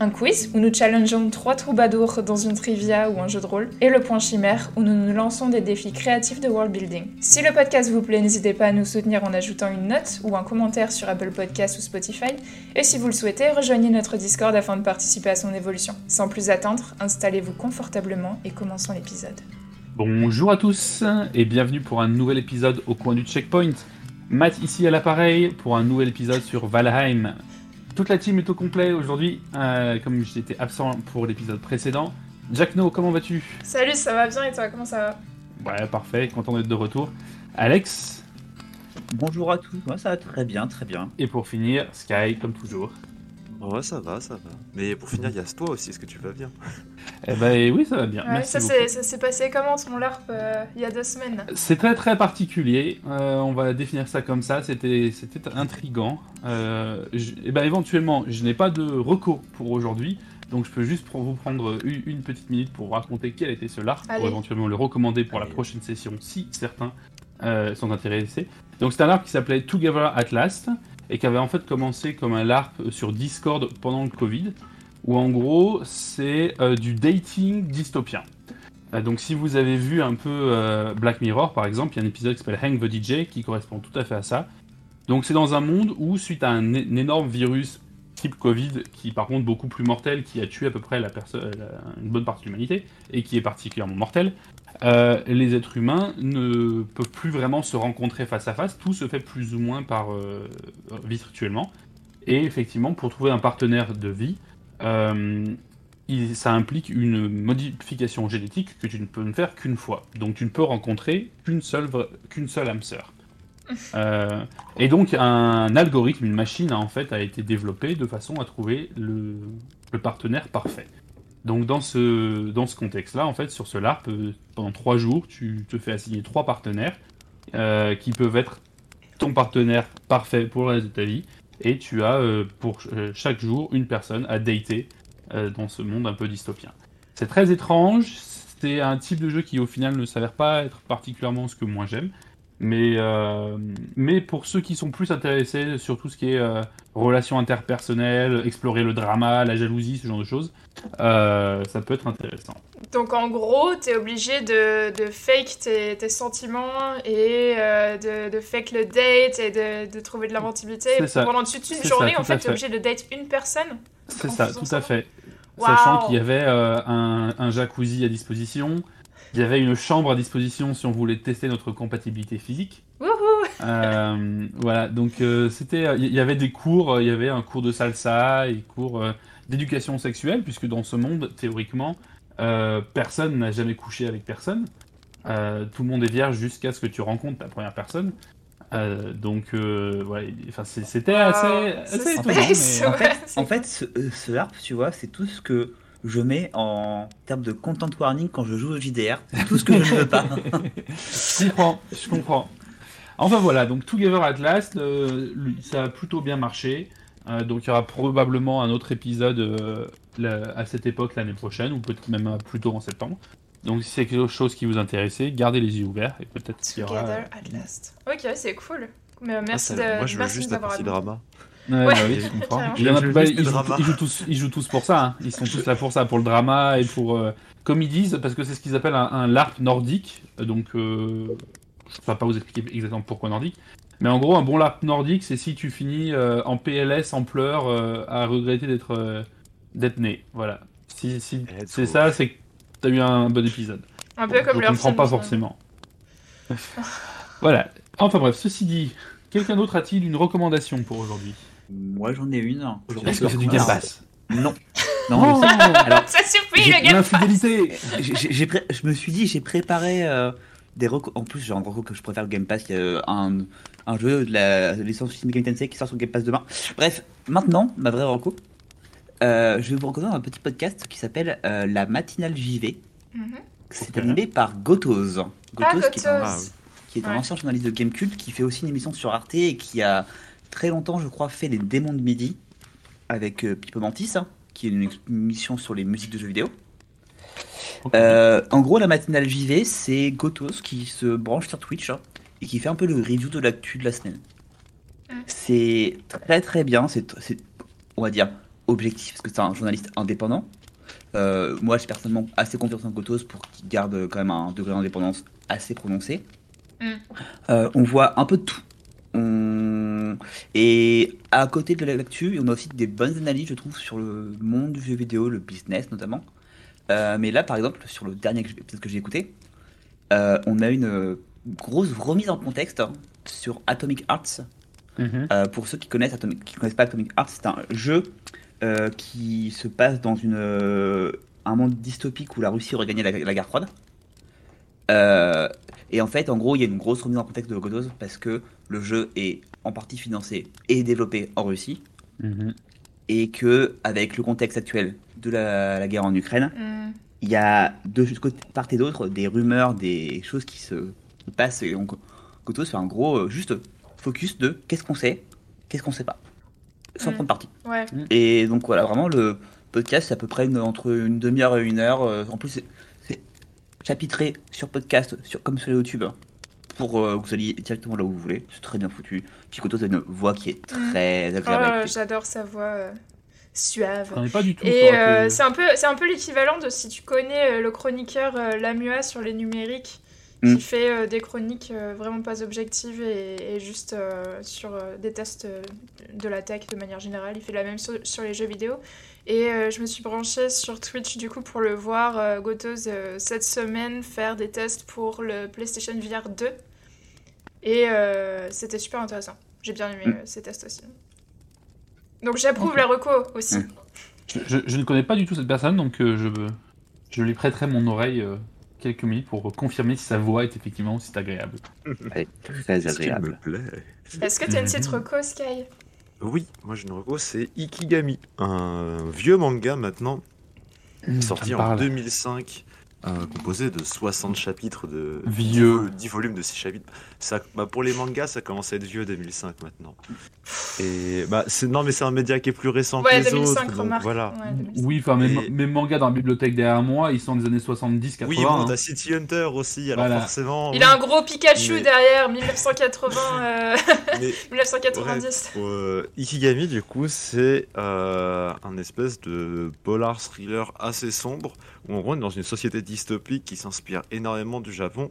un quiz où nous challengeons trois troubadours dans une trivia ou un jeu de rôle, et le point chimère où nous nous lançons des défis créatifs de world building. Si le podcast vous plaît, n'hésitez pas à nous soutenir en ajoutant une note ou un commentaire sur Apple Podcasts ou Spotify, et si vous le souhaitez, rejoignez notre Discord afin de participer à son évolution. Sans plus attendre, installez-vous confortablement et commençons l'épisode. Bonjour à tous et bienvenue pour un nouvel épisode au coin du checkpoint. Matt ici à l'appareil pour un nouvel épisode sur Valheim. Toute la team est au complet aujourd'hui, euh, comme j'étais absent pour l'épisode précédent. Jack No, comment vas-tu? Salut, ça va bien et toi, comment ça va? Ouais, parfait, content d'être de retour. Alex? Bonjour à tous, moi ça va très bien, très bien. Et pour finir, Sky, comme toujours. Ouais, ça va, ça va. Mais pour finir, il y a toi aussi, est-ce que tu vas bien? Eh ben oui, ça va bien. Merci ça s'est passé comment ton LARP euh, il y a deux semaines? C'est très très particulier. Euh, on va définir ça comme ça. C'était c'était intrigant. Euh, et ben éventuellement, je n'ai pas de reco pour aujourd'hui. Donc je peux juste vous prendre une, petite minute pour vous raconter quel était ce LARP, pour éventuellement le recommander pour la prochaine session si certains sont intéressés. Donc c'est un LARP qui s'appelait Together at Last et qui avait en fait commencé comme un LARP sur Discord pendant le Covid, où en gros c'est euh, du dating dystopien. Euh, donc si vous avez vu un peu euh, Black Mirror par exemple, il y a un épisode qui s'appelle Hang the DJ qui correspond tout à fait à ça. Donc c'est dans un monde où suite à un, énorme virus type Covid, qui par contre beaucoup plus mortel, qui a tué à peu près la une bonne partie de l'humanité, et qui est particulièrement mortel, euh, les êtres humains ne peuvent plus vraiment se rencontrer face à face, tout se fait plus ou moins par euh, virtuellement. Et effectivement, pour trouver un partenaire de vie, euh, ça implique une modification génétique que tu ne peux ne faire qu'une fois. Donc tu ne peux rencontrer qu'une seule, qu'une seule âme sœur. et donc un algorithme, une machine en fait a été développé de façon à trouver le partenaire parfait. Donc dans ce, contexte-là, en fait, sur ce LARP, euh, pendant trois jours, tu te fais assigner trois partenaires euh, qui peuvent être ton partenaire parfait pour le reste de ta vie. Et tu as euh, pour chaque jour une personne à dater dans ce monde un peu dystopien. C'est très étrange, c'est un type de jeu qui au final ne s'avère pas être particulièrement ce que moi j'aime. Mais, euh, mais pour ceux qui sont plus intéressés sur tout ce qui est euh, relations interpersonnelles, explorer le drama, la jalousie, ce genre de choses, euh, ça peut être intéressant. Donc en gros, tu es obligé de, de fake tes, tes, sentiments et de, de, fake le date et de, de trouver de l'inventivité. Pendant toute une journée, en fait, tu es obligé de date une personne. C'est ça, tout à fait. Sachant qu'il y avait un, un jacuzzi à disposition, il y avait une chambre à disposition si on voulait tester notre compatibilité physique. Euh, voilà, donc euh, c'était, il y avait des cours, il y avait un cours de salsa et cours euh, d'éducation sexuelle, puisque dans ce monde, théoriquement, personne n'a jamais couché avec personne. tout le monde est vierge jusqu'à ce que tu rencontres ta première personne. donc, voilà, enfin, c'était assez, assez étonnant. En fait, ce, ce harp, tu vois, c'est tout ce que je mets en termes de content warning quand je joue au JDR. tout ce que je ne veux pas. je comprends, je comprends. Enfin voilà, donc Together at Last, ça a plutôt bien marché. Euh, donc il y aura probablement un autre épisode euh, à cette époque l'année prochaine, ou peut-être même plus tôt en septembre. Donc si c'est quelque chose qui vous intéresse, gardez les yeux ouverts et peut-être qu'il y aura... Together at Last. Ok, c'est cool. Mais euh, merci ah, de... Moi je veux juste la partie drama. Ouais, bah oui, je comprends. ils, jouent, tous, ils, jouent, tous, pour ça. Hein. Ils sont tous là pour ça, pour le drama et pour. Euh, comme ils disent, parce que c'est ce qu'ils appellent un, LARP nordique. Donc, euh, je ne vais pas vous expliquer exactement pourquoi nordique. Mais en gros, un bon LARP nordique, c'est si tu finis euh, en PLS, en pleurs, à regretter d'être d'être né. Voilà. Si, si c'est ça, c'est que tu as eu un bon épisode. Un peu comme leur. Je comprends pas forcément. voilà. Enfin bref, ceci dit, quelqu'un d'autre a-t-il une recommandation pour aujourd'hui? Moi, j'en ai une. Est-ce que c'est du Game Pass Non. Non, Alors, ça suffit le Game Pass. je me suis dit, j'ai préparé euh, des En plus, j'ai encore que je préfère le Game Pass. Il y a un, un jeu de la licence Shin Megami Tensei qui sort sur Game Pass demain. Bref, maintenant, ma vraie reco. Euh, je vais vous recommander un petit podcast qui s'appelle euh, La Matinale JV. Mm C'est animé par Gotos. Gotos, ah, Qui, qui est un Ouais. ancien journaliste de Gamecult, qui fait aussi une émission sur Arte et qui a très longtemps, je crois, fait les démons de midi avec euh, Pipo Mantis, hein, qui est une émission sur les musiques de jeux vidéo. Euh, en gros, la matinale JV, c'est Gotos qui se branche sur Twitch hein, et qui fait un peu le review de l'actu de la semaine. C'est très très bien, c'est, c'est, on va dire, objectif, parce que c'est un journaliste indépendant. Euh, moi, j'ai personnellement assez confiance en Gotos pour qu'il garde quand même un degré d'indépendance assez prononcé. Mm. Euh, on voit un peu de tout. On- Et à côté de l'actu, on a aussi des bonnes analyses, je trouve, sur le monde du jeu vidéo, le business notamment. Euh, mais là, par exemple, sur le dernier que j'ai- épisode que j'ai écouté, euh, on a une euh, grosse remise en contexte hein, sur Atomic Arts. Mhm. Euh, pour ceux qui connaissent, Atomic, qui connaissent pas Atomic Arts, c'est un jeu qui se passe dans une, un monde dystopique où la Russie aurait gagné la, la guerre froide. Et en fait, en gros, il y a une grosse remise en contexte de Godos parce que le jeu est en partie financé et développé en Russie Mhm. et que avec le contexte actuel de la, la guerre en Ukraine, Hmm. il y a de côté- part et d'autre des rumeurs, des choses qui se qui passent. Et donc, Gotos fait un gros euh, juste focus de qu'est-ce qu'on sait, qu'est-ce qu'on sait pas, sans Mm. prendre parti. Ouais. Et donc voilà, vraiment le podcast c'est à peu près une- entre une demi-heure et une heure. euh, En plus, c'est- c'est chapitré sur podcast, sur, comme sur YouTube, hein, pour euh, que vous alliez directement là où vous voulez. C'est très bien foutu. Puis Gotos a une voix qui est très Oh, agréable. écouter. J'adore sa voix euh, suave. Connais pas du tout. Et euh, c'est un peu, c'est un peu l'équivalent de si tu connais euh, le chroniqueur euh, Lamua sur les numériques, Mm. qui fait euh, des chroniques euh, vraiment pas objectives et, et juste euh, sur euh, des tests de la tech de manière générale. Il fait la même chose sur les jeux vidéo. Et euh, je me suis branchée sur Twitch du coup pour le voir, euh, Gotos, euh, cette semaine faire des tests pour le PlayStation VR 2. Et euh, c'était super intéressant. J'ai bien aimé Mm. euh, ces tests aussi. Donc j'approuve Ok. la reco aussi. Mm. Je, je- je ne connais pas du tout cette personne, donc euh, je, je lui prêterai mon oreille euh, quelques minutes pour confirmer si sa voix est effectivement aussi agréable. Ouais, très agréable. Est-ce que tu as une petite reco, Sky? Oui, moi j'ai une reco, c'est Ikigami, un vieux manga maintenant, sorti Ça me en parle. 2005, euh, composé de 60 chapitres de Vieux. 10 volumes de 6 chapitres. Ça, bah, pour les mangas, ça commence à être vieux 2005 maintenant. Et bah c'est non mais c'est un média qui est plus récent Ouais, que les 2005, autres. donc voilà. Ouais, 2005. Oui, enfin, mes, Et- mes mangas dans la bibliothèque derrière moi, ils sont des années 70-80. Oui, bon, hein. t'as City Hunter aussi, alors Voilà. forcément. Il oui, a un gros Pikachu Mais- derrière, 1980, euh, mais 1990. Euh, Ikigami, du coup, c'est euh, un espèce de polar thriller assez sombre où on est dans une société dystopique qui s'inspire énormément du Japon.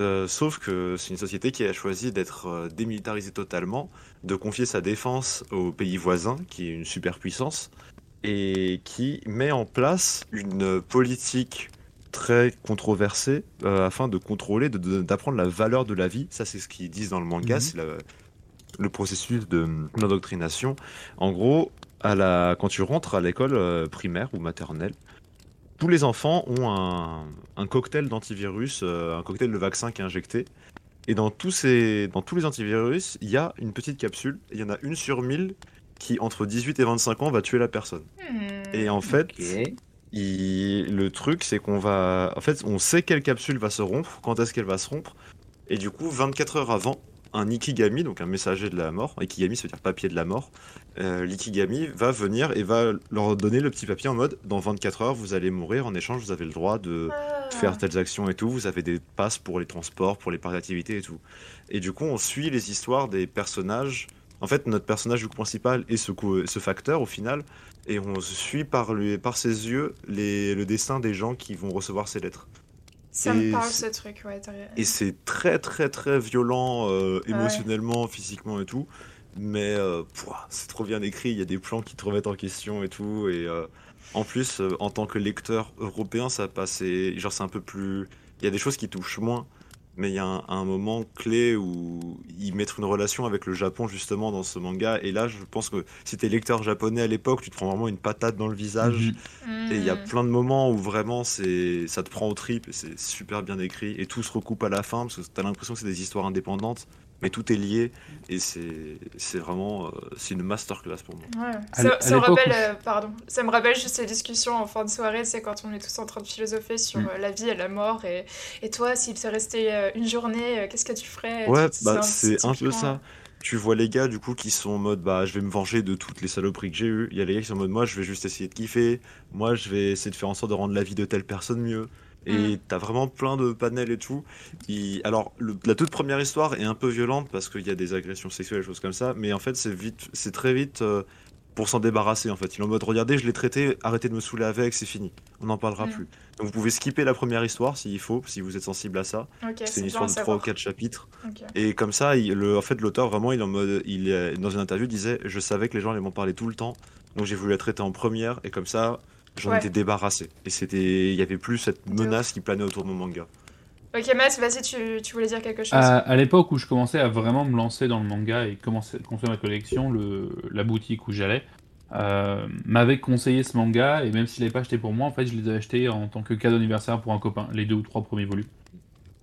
Euh, sauf que c'est une société qui a choisi d'être euh, démilitarisée totalement, de confier sa défense aux pays voisins, qui est une superpuissance, et qui met en place une politique très controversée euh, afin de contrôler, d'apprendre la valeur de la vie. Ça, c'est ce qu'ils disent dans le manga, Mhm. c'est le processus de- d'indoctrination. En gros, à la, quand tu rentres à l'école primaire ou maternelle, tous les enfants ont un, un cocktail d'antivirus, euh, un cocktail de vaccin qui est injecté. Et dans tous, ces, dans tous les antivirus, il y a une petite capsule. Il y en a une sur 1000 qui, entre 18 et 25 ans, va tuer la personne. Hmm. Et en fait, il- le truc, c'est qu'on va. En fait, on sait quelle capsule va se rompre, quand est-ce qu'elle va se rompre. Et du coup, 24 heures avant, un Ikigami, donc un messager de la mort, Ikigami, ça veut dire papier de la mort, euh, l'Ikigami va venir et va leur donner le petit papier en mode dans 24 heures, vous allez mourir, en échange, vous avez le droit de Ah. faire telles actions et tout, vous avez des passes pour les transports, pour les parcs d'activité et tout. Et du coup, on suit les histoires des personnages. En fait, notre personnage du coup, principal est ce, ce facteur au final, et on suit par, lui, par ses yeux les, le destin des gens qui vont recevoir ces lettres. Ça me et parle c'est- ce truc, ouais. Et c'est très très très violent euh, émotionnellement, physiquement et tout. Mais euh, c'est trop bien écrit, il y a des plans qui te remettent en question et tout. Et euh, en plus, euh, en tant que lecteur européen, ça passe. et- Genre, c'est un peu plus. Il y a des choses qui touchent moins. Mais il y a un, un moment clé où ils mettent une relation avec le Japon justement dans ce manga. Et là, je pense que si t'es lecteur japonais à l'époque, tu te prends vraiment une patate dans le visage. Mhm. Et il y a Hmm. plein de moments où vraiment c'est ça te prend au trip et c'est super bien écrit et tout se recoupe à la fin parce que t'as l'impression que c'est des histoires indépendantes mais tout est lié et c'est c'est vraiment euh, c'est une masterclass pour moi. Ouais. Ça, me rappelle, euh, pardon, ça me rappelle juste ces discussions en fin de soirée, c'est quand on est tous en train de philosopher sur Mm. euh, la vie et la mort, et, et toi, s'il te restait une journée, qu'est-ce que tu ferais? Ouais, bah c'est un peu typiquement- ça. Tu vois les gars du coup qui sont en mode bah je vais me venger de toutes les saloperies que j'ai eues. Il y a les gars qui sont en mode moi je vais juste essayer de kiffer. Moi je vais essayer de faire en sorte de rendre la vie de telle personne mieux. Et Mm. t'as vraiment plein de panels et tout. Il- Alors le- la toute première histoire est un peu violente parce qu'il y a des agressions sexuelles et choses comme ça. Mais en fait c'est vite, c'est très vite euh, pour s'en débarrasser en fait. Il est en mode regardez je l'ai traité, arrêtez de me saouler avec, c'est fini. On n'en parlera Mm. plus. Donc vous pouvez skipper la première histoire s'il faut, si vous êtes sensible à ça. C'est une histoire de 3 ou savoir. 4 chapitres. Et comme ça, il- le, en fait, l'auteur vraiment, il est en mode, il est dans une interview, disait, je savais que les gens allaient m'en parler tout le temps, donc j'ai voulu la traiter en première, et comme ça, j'en Ouais. étais débarrassé. Et c'était, il y avait plus cette menace qui planait autour de mon manga. Ok, Matt, vas-y, tu, tu voulais dire quelque chose? À, à l'époque où je commençais à vraiment me lancer dans le manga et commencer à construire ma collection, le, la boutique où j'allais euh, m'avait conseillé ce manga et même s'il n'avait pas acheté pour moi, en fait, je les ai achetés en tant que cadeau d'anniversaire pour un copain, les deux ou trois premiers volumes.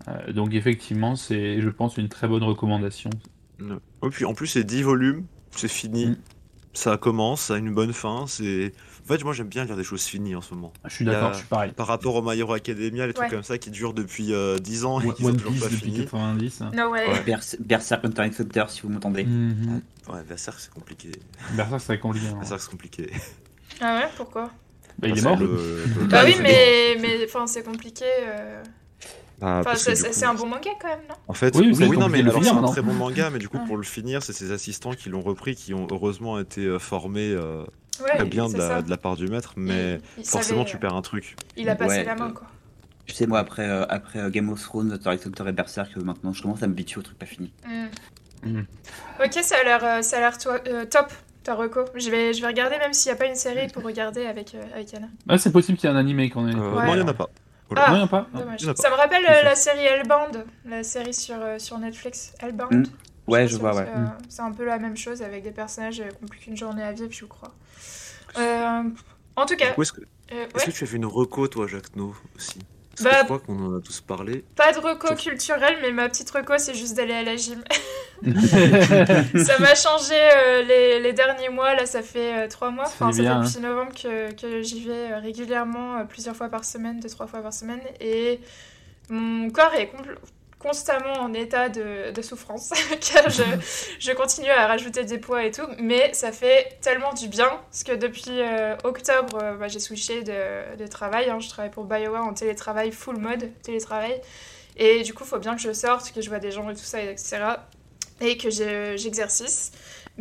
Euh, donc effectivement, c'est, je pense, une très bonne recommandation. Et puis en plus, c'est 10 volumes, c'est fini, Mm. ça commence, ça a une bonne fin. C'est, fait, moi j'aime bien lire des choses finies en ce moment. Je suis d'accord, je suis pareil. Par rapport au My Hero Academia, les trucs comme ça qui durent depuis euh, 10 ans et qui sont One toujours Piece pas depuis finis. 90. No way. Ouais. Bers- Berserk Hunter x Hunter, si vous m'entendez. Mhm. Ouais, Berserk c'est compliqué. Berserk, c'est compliqué. hein. Berserk c'est compliqué. Ah ouais, pourquoi? Bah, il est mort. le- le- Bah oui, mais, mais enfin, c'est compliqué. euh. Bah, c'est un bon manga quand même, non? En fait, Oui, oui, non, mais c'est un très bon manga, mais du coup, Ouais. pour le finir, c'est ses assistants qui l'ont repris, qui ont heureusement été euh, formés euh, Ouais, très bien de la, ça. de la part du maître, mais Il- il forcément, savait, tu euh, perds un truc. Il a passé Ouais, la main, euh, quoi. Tu sais, moi, après, euh, après euh, Game of Thrones, x Hunter et Berserk, euh, maintenant, je commence à me habituer au truc pas fini. Mm. Mm. Ok, ça a l'air, euh, ça a l'air toi- euh, top, ta reco. Je vais, je vais regarder même s'il n'y a pas une série pour regarder avec, euh, avec Anna. Ah, c'est possible qu'il y ait un animé qu'on ait. Euh, Ouais. Non, il n'y en a pas. Ah. Non, il y en a pas. Dommage. il y en a pas. Ça me rappelle euh, la série Hellbound, la série sur, euh, sur Netflix. Hellbound Mm. Ouais, je vois, ouais. euh, C'est un peu la même chose avec des personnages euh, qui n'ont plus qu'une journée à vivre, je crois. Euh, en tout cas, Est-ce que, euh, est-ce que tu as fait une reco, toi, Jacques No, aussi? Parce Bah, que je crois qu'on en a tous parlé. pas de reco Sauf- culturelle, mais ma petite reco, c'est juste d'aller à la gym. ça m'a changé euh, les, les derniers mois, là ça fait euh, trois mois, Ça enfin ça bien, fait depuis novembre que, que j'y vais euh, régulièrement, plusieurs fois par semaine, deux, trois fois par semaine, et mon corps est compl- constamment en état de, de souffrance, car je, je continue à rajouter des poids et tout, mais ça fait tellement du bien, parce que depuis euh, octobre, euh, bah, j'ai switché de, de travail, hein, je travaille pour BioWare en télétravail, full mode télétravail, et du coup, il faut bien que je sorte, que je vois des gens et tout ça, etc. Et que je- j'exercice.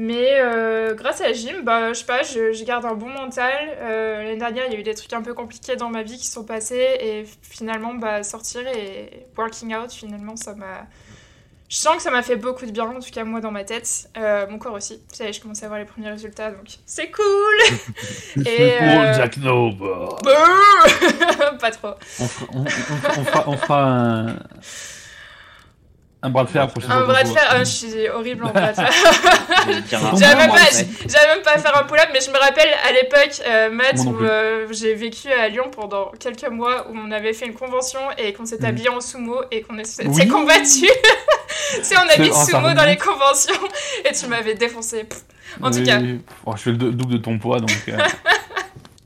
Mais euh, grâce à la gym, bah, je sais pas, je, je garde un bon mental. Euh, L'année dernière, il y a eu des trucs un peu compliqués dans ma vie qui sont passés. Et finalement, bah, sortir et working out, finalement, ça m'a. Je sens que ça m'a fait beaucoup de bien, en tout cas moi dans ma tête. Euh, mon corps aussi. Y est, je commence à voir les premiers résultats, donc c'est cool Et. Pour euh, Jack No, bah. Pas trop. On fera, on, on- on fera, on fera un, un bras de fer prochaine Un bras de fer, je suis horrible en bras de fer. J'avais même, pas, après. j'avais même pas à faire un pull-up, mais je me rappelle à l'époque, euh, Matt, où euh, j'ai vécu à Lyon pendant quelques mois, où on avait fait une convention et qu'on s'est Mm. habillé en sumo et qu'on s'est Oui. combattu. c'est on habille sumo dans les conventions et tu m'avais défoncé. Pff. En tout cas. Oh, je fais le dou- double de ton poids, donc. euh,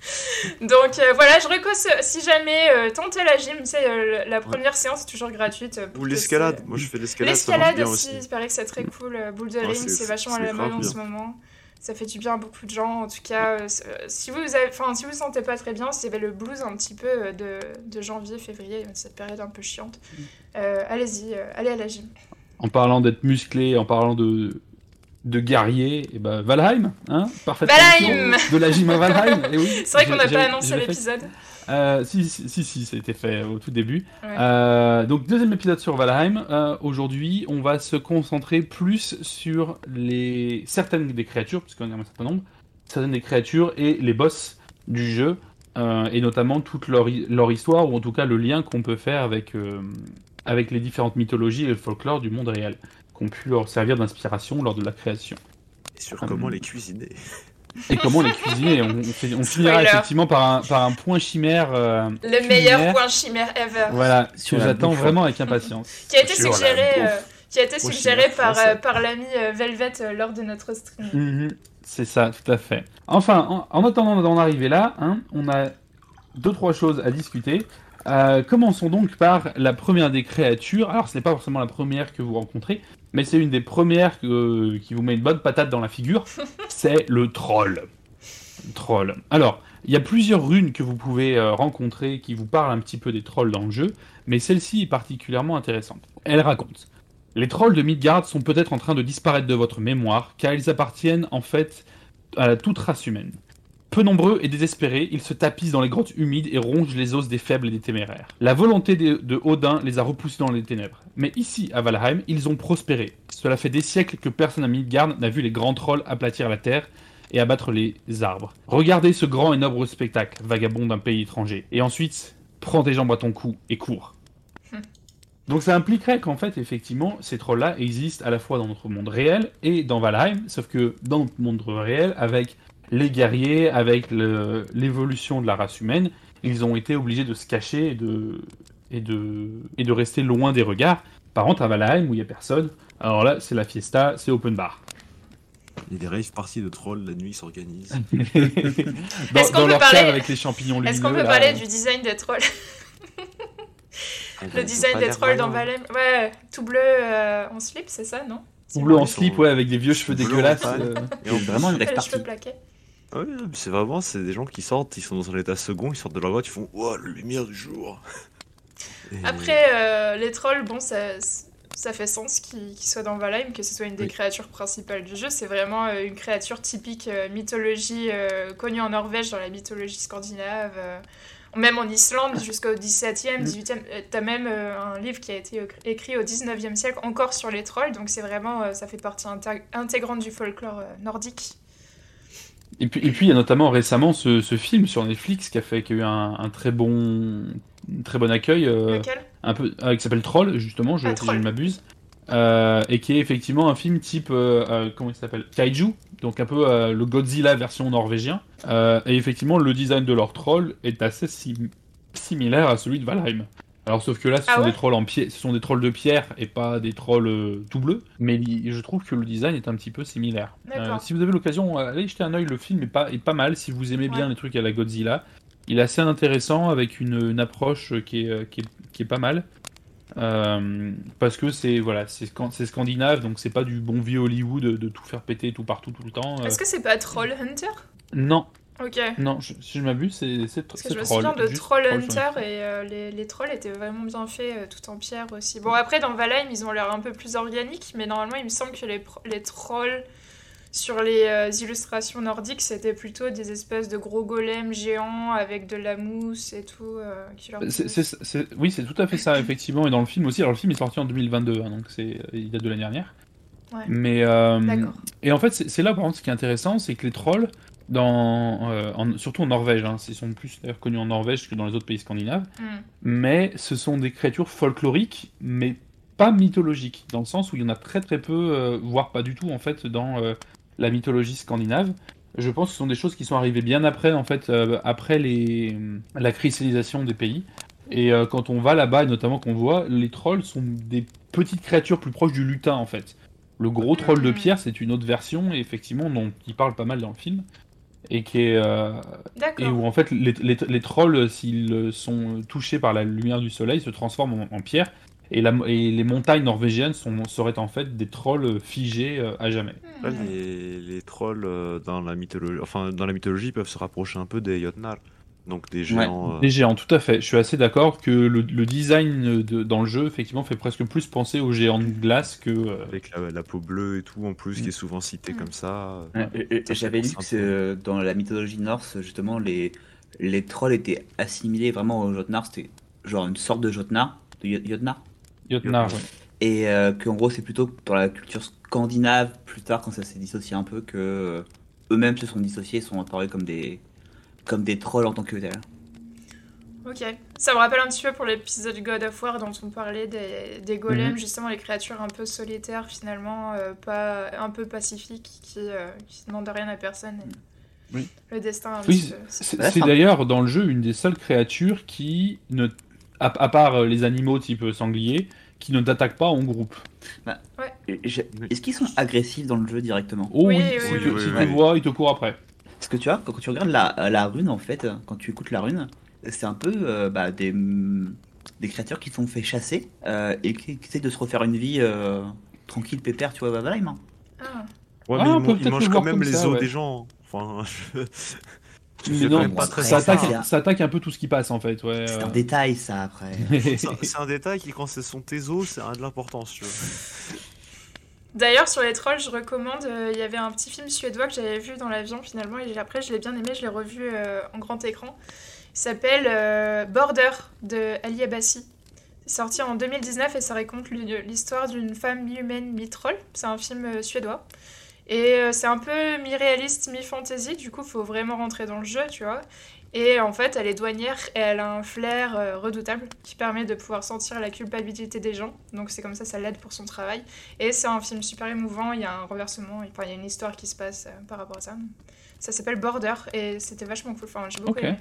Donc euh, voilà, je recommande si jamais euh, tentez la gym, c'est euh, la première séance est toujours gratuite. euh, Ou l'escalade. Moi, je fais l'escalade. L'escalade bien aussi, aussi. il paraît que c'est très cool. euh, Boule de Ouais, ring, c'est- vachement à la mode en ce moment. Ça fait du bien à beaucoup de gens. En tout cas, euh, euh, si vous avez, enfin, si vous sentez pas très bien, si vous avez le blues un petit peu euh, de, de janvier, février, cette période un peu chiante, euh, allez-y, euh, allez à la gym. en parlant d'être musclé, en parlant de, de guerrier, et ben Valheim, hein Parfaite Valheim de la gym à Valheim. et oui, C'est vrai qu'on n'a pas annoncé l'épisode. Euh, si, si, si, si, ça a été fait au tout début. Ouais. Euh, donc, deuxième épisode sur Valheim. Euh, Aujourd'hui, on va se concentrer plus sur les certaines des créatures, puisqu'on a un certain nombre, certaines des créatures et les boss du jeu, et notamment toute leur, hi- leur histoire, ou en tout cas le lien qu'on peut faire avec, avec les différentes mythologies et le folklore du monde réel, ont pu leur servir d'inspiration lors de la création. Et sur comment les cuisiner. Et comment les cuisiner On, on fait- on finira effectivement par un, par un point chimère. euh, Le culinaire. meilleur point chimère ever. Voilà, que j'attends vraiment avec impatience. Qui a été suggéré, euh, Qui a été suggéré par, euh, par l'ami Velvet euh, lors de notre stream. Mhm, C'est ça, tout à fait. Enfin, en, en attendant d'en arriver là, hein, on a deux trois choses à discuter. Euh, commençons donc par la première des créatures. Alors, ce n'est pas forcément la première que vous rencontrez, mais c'est une des premières que- qui vous met une bonne patate dans la figure. c'est le troll. Troll. Alors, il y a plusieurs runes que vous pouvez euh, rencontrer qui vous parlent un petit peu des trolls dans le jeu, mais celle-ci est particulièrement intéressante. Elle raconte les trolls de Midgard sont peut-être en train de disparaître de votre mémoire, car ils appartiennent en fait à la toute race humaine. Peu nombreux et désespérés, ils se tapissent dans les grottes humides et rongent les os des faibles et des téméraires. La volonté de, de Odin les a repoussés dans les ténèbres. Mais ici, à Valheim, ils ont prospéré. Cela fait des siècles que personne à Midgard n'a vu les grands trolls aplatir la terre et abattre les arbres. Regardez ce grand et noble spectacle, vagabond d'un pays étranger. Et ensuite, prends tes jambes à ton cou et cours. Donc ça impliquerait qu'en fait, effectivement, ces trolls-là existent à la fois dans notre monde réel et dans Valheim, sauf que dans notre monde réel, avec les guerriers, avec l'évolution de la race humaine, ils ont été obligés de se cacher et de, et de, et de rester loin des regards. Par contre, à Valheim, où il n'y a personne, alors là, c'est la fiesta, c'est open bar. Il y a des rave parties de trolls, la nuit s'organise. dans Est-ce qu'on dans peut leur parler- cave avec les champignons. Est-ce qu'on peut là, parler euh, du design des trolls Ah, Le design des trolls dans Valheim Ouais, tout bleu euh, en slip, c'est ça, non? Tout bleu en slip, ouais, avec des vieux cheveux dégueulasses. euh. Et vraiment une Les rêve Ah oui, c'est vraiment, c'est des gens qui sortent, ils sont dans un état second, ils sortent de leur grotte, ils font Ouah, la lumière du jour Et- Après, euh, les trolls, bon, ça, ça fait sens qu'ils soient dans Valheim, que ce soit une des Oui. créatures principales du jeu. C'est vraiment euh, une créature typique euh, mythologie euh, connue en Norvège, dans la mythologie scandinave. euh, même en Islande, jusqu'au 17e, Mm. 18e. euh, T'as même un livre qui a été écrit- au 19e siècle, encore sur les trolls. Donc c'est vraiment, ça fait partie intég- intégrante du folklore nordique. Et puis, et puis il y a notamment récemment ce, ce film sur Netflix qui a fait qui a eu un, un très bon très bon accueil euh, Lequel? un peu euh, qui s'appelle Troll justement je, Ah, Troll. je ne m'abuse. Euh, et qui est effectivement un film type euh, comment il s'appelle? Kaiju donc un peu le Godzilla version norvégien. Et effectivement le design de leur troll est assez sim- similaire à celui de Valheim alors sauf que là ce Ah sont ouais des trolls en pierre ce sont des trolls de pierre et pas des trolls euh, tout bleus mais je trouve que le design est un petit peu similaire. Euh, si vous avez l'occasion allez jeter un oeil le film est pas, est pas mal si vous aimez bien les trucs à la Godzilla il est assez intéressant avec une, une approche qui est, qui est, qui est pas mal. Euh, parce que c'est voilà, c'est scan- c'est scandinave, donc c'est pas du bon vieux Hollywood de, de tout faire péter tout partout tout le temps. Est-ce que c'est pas Troll Hunter? Non, Ok. non, je- si je m'abuse, c'est c'est Parce que je me troll, souviens de Troll troll Hunter et euh, les, les trolls étaient vraiment bien faits, euh, tout en pierre aussi. Bon, après, dans Valheim, ils ont l'air un peu plus organiques, mais normalement, il me semble que les, les trolls sur les euh, illustrations nordiques, c'était plutôt des espèces de gros golems géants avec de la mousse et tout. euh, qui leur C'est- poussent. c'est- c'est- oui, c'est tout à fait ça, effectivement. Et dans le film aussi. Alors, le film est sorti en 2022, hein, donc c'est il date de l'année dernière. Ouais. Mais euh, D'accord. et en fait, c'est là par contre ce qui est intéressant, c'est que les trolls, dans, euh, en- surtout en Norvège, hein, ils sont plus d'ailleurs connus en Norvège que dans les autres pays scandinaves. Hmm. Mais ce sont des créatures folkloriques, mais pas mythologiques, dans le sens où il y en a très très peu, euh, voire pas du tout en fait, dans euh, la mythologie scandinave. Je pense que ce sont des choses qui sont arrivées bien après, en fait, après les, la cristallisation des pays. Et quand on va là-bas, et notamment qu'on voit, les trolls sont des petites créatures plus proches du lutin, en fait. Le gros troll de Mhm. pierre, c'est une autre version, effectivement, dont il parle pas mal dans le film. Et qui est, euh, et où en fait les, les- les trolls, s'ils sont touchés par la lumière du soleil, se transforment en, en pierre. Et, la, et les montagnes norvégiennes sont, seraient en fait des trolls figés euh, à jamais. Là, Hmm. les, les trolls euh, dans la mythologie, enfin dans la mythologie, peuvent se rapprocher un peu des Jotnar, donc des géants. euh, Des géants, tout à fait. Je suis assez d'accord que le, le design de- dans le jeu, effectivement, fait presque plus penser aux géants de glace que. euh, avec la, la peau bleue et tout en plus, qui est souvent cité Mm. comme ça. Ouais, et- et Ça, J'avais lu que euh, dans la mythologie norse, justement, les, les trolls étaient assimilés vraiment aux Jotnar. C'était genre une sorte de Jotnar, de Jot- Jotnar. Jotnar, ouais. Et euh, qu'en gros, c'est plutôt dans la culture scandinave, plus tard, quand ça s'est dissocié un peu, que euh, eux-mêmes se sont dissociés et sont apparus comme des, comme des trolls en tant que tels. Ok. Ça me rappelle un petit peu pour l'épisode God of War dont on parlait des, des golems, Mhm. justement les créatures un peu solitaires finalement, euh, pas un peu pacifiques, qui, euh, qui demandent rien à personne. et Oui. Le destin Oui. C'est Ouais, d'ailleurs dans le jeu une des seules créatures qui, ne, à, à part euh, les animaux type sanglier, qui ne t'attaquent pas en groupe. Et j'ai- Est-ce qu'ils sont agressifs dans le jeu directement? Oh oui, Oui, si, oui, tu- oui, si oui, tu vois, ils te courent après. Parce que tu vois, quand, tu regardes la, la rune, en fait, quand tu écoutes la rune, c'est un peu euh, bah, des, mm, des créatures qui sont fait chasser euh, et qui, qui essaient de se refaire une vie euh, tranquille, pépère, tu vois, Valheim. hein. Ah. Ouais, Ah, mais on ils, ils mangent quand même les ça, os ouais. des gens. Enfin, Mais non, pas très ça, attaque, ça- ça attaque un peu tout ce qui passe en fait. Ouais, C'est euh. un détail, ça, après. C'est un- c'est un détail qui, quand ce sont tes os, c'est un de l'importance, tu vois. D'ailleurs, sur les trolls, je recommande. euh, Il y avait un petit film suédois que j'avais vu dans l'avion finalement, et après je l'ai bien aimé, je l'ai revu euh, en grand écran. Il s'appelle euh, Border de Ali Abbasi. C'est sorti en 2019 et ça raconte l'histoire d'une femme mi-humaine, mi-troll. C'est un film suédois. Et c'est un peu mi-réaliste, mi-fantasy, du coup, faut vraiment rentrer dans le jeu, tu vois. Et en fait, elle est douanière et elle a un flair euh, redoutable qui permet de pouvoir sentir la culpabilité des gens. Donc c'est comme ça, ça l'aide pour son travail. Et c'est un film super émouvant, il y a un renversement, enfin, il y a une histoire qui se passe euh, par rapport à ça. Ça s'appelle Border et c'était vachement cool, enfin j'ai beaucoup Ok. aimé.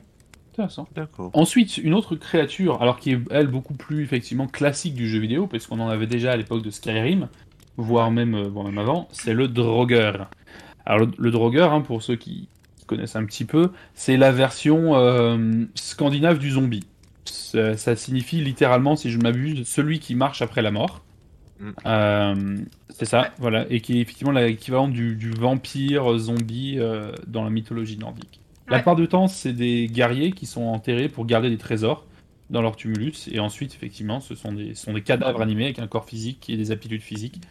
Intéressant. D'accord. Ensuite, une autre créature, alors qui est elle beaucoup plus effectivement classique du jeu vidéo, parce qu'on en avait déjà à l'époque de Skyrim, voire même, euh, voire même avant, c'est le Draugr. Alors le, le Draugr, hein, pour ceux qui connaissent un petit peu, c'est la version euh, scandinave du zombie. Ça, ça signifie littéralement, si je ne m'abuse, celui qui marche après la mort. Mm. Euh, c'est ça, voilà, et qui est effectivement l'équivalent du, du vampire zombie euh, dans la mythologie nordique. La plupart du temps, c'est des guerriers qui sont enterrés pour garder des trésors dans leur tumulus, et ensuite, effectivement, ce sont des, ce sont des cadavres animés avec un corps physique et des aptitudes physiques,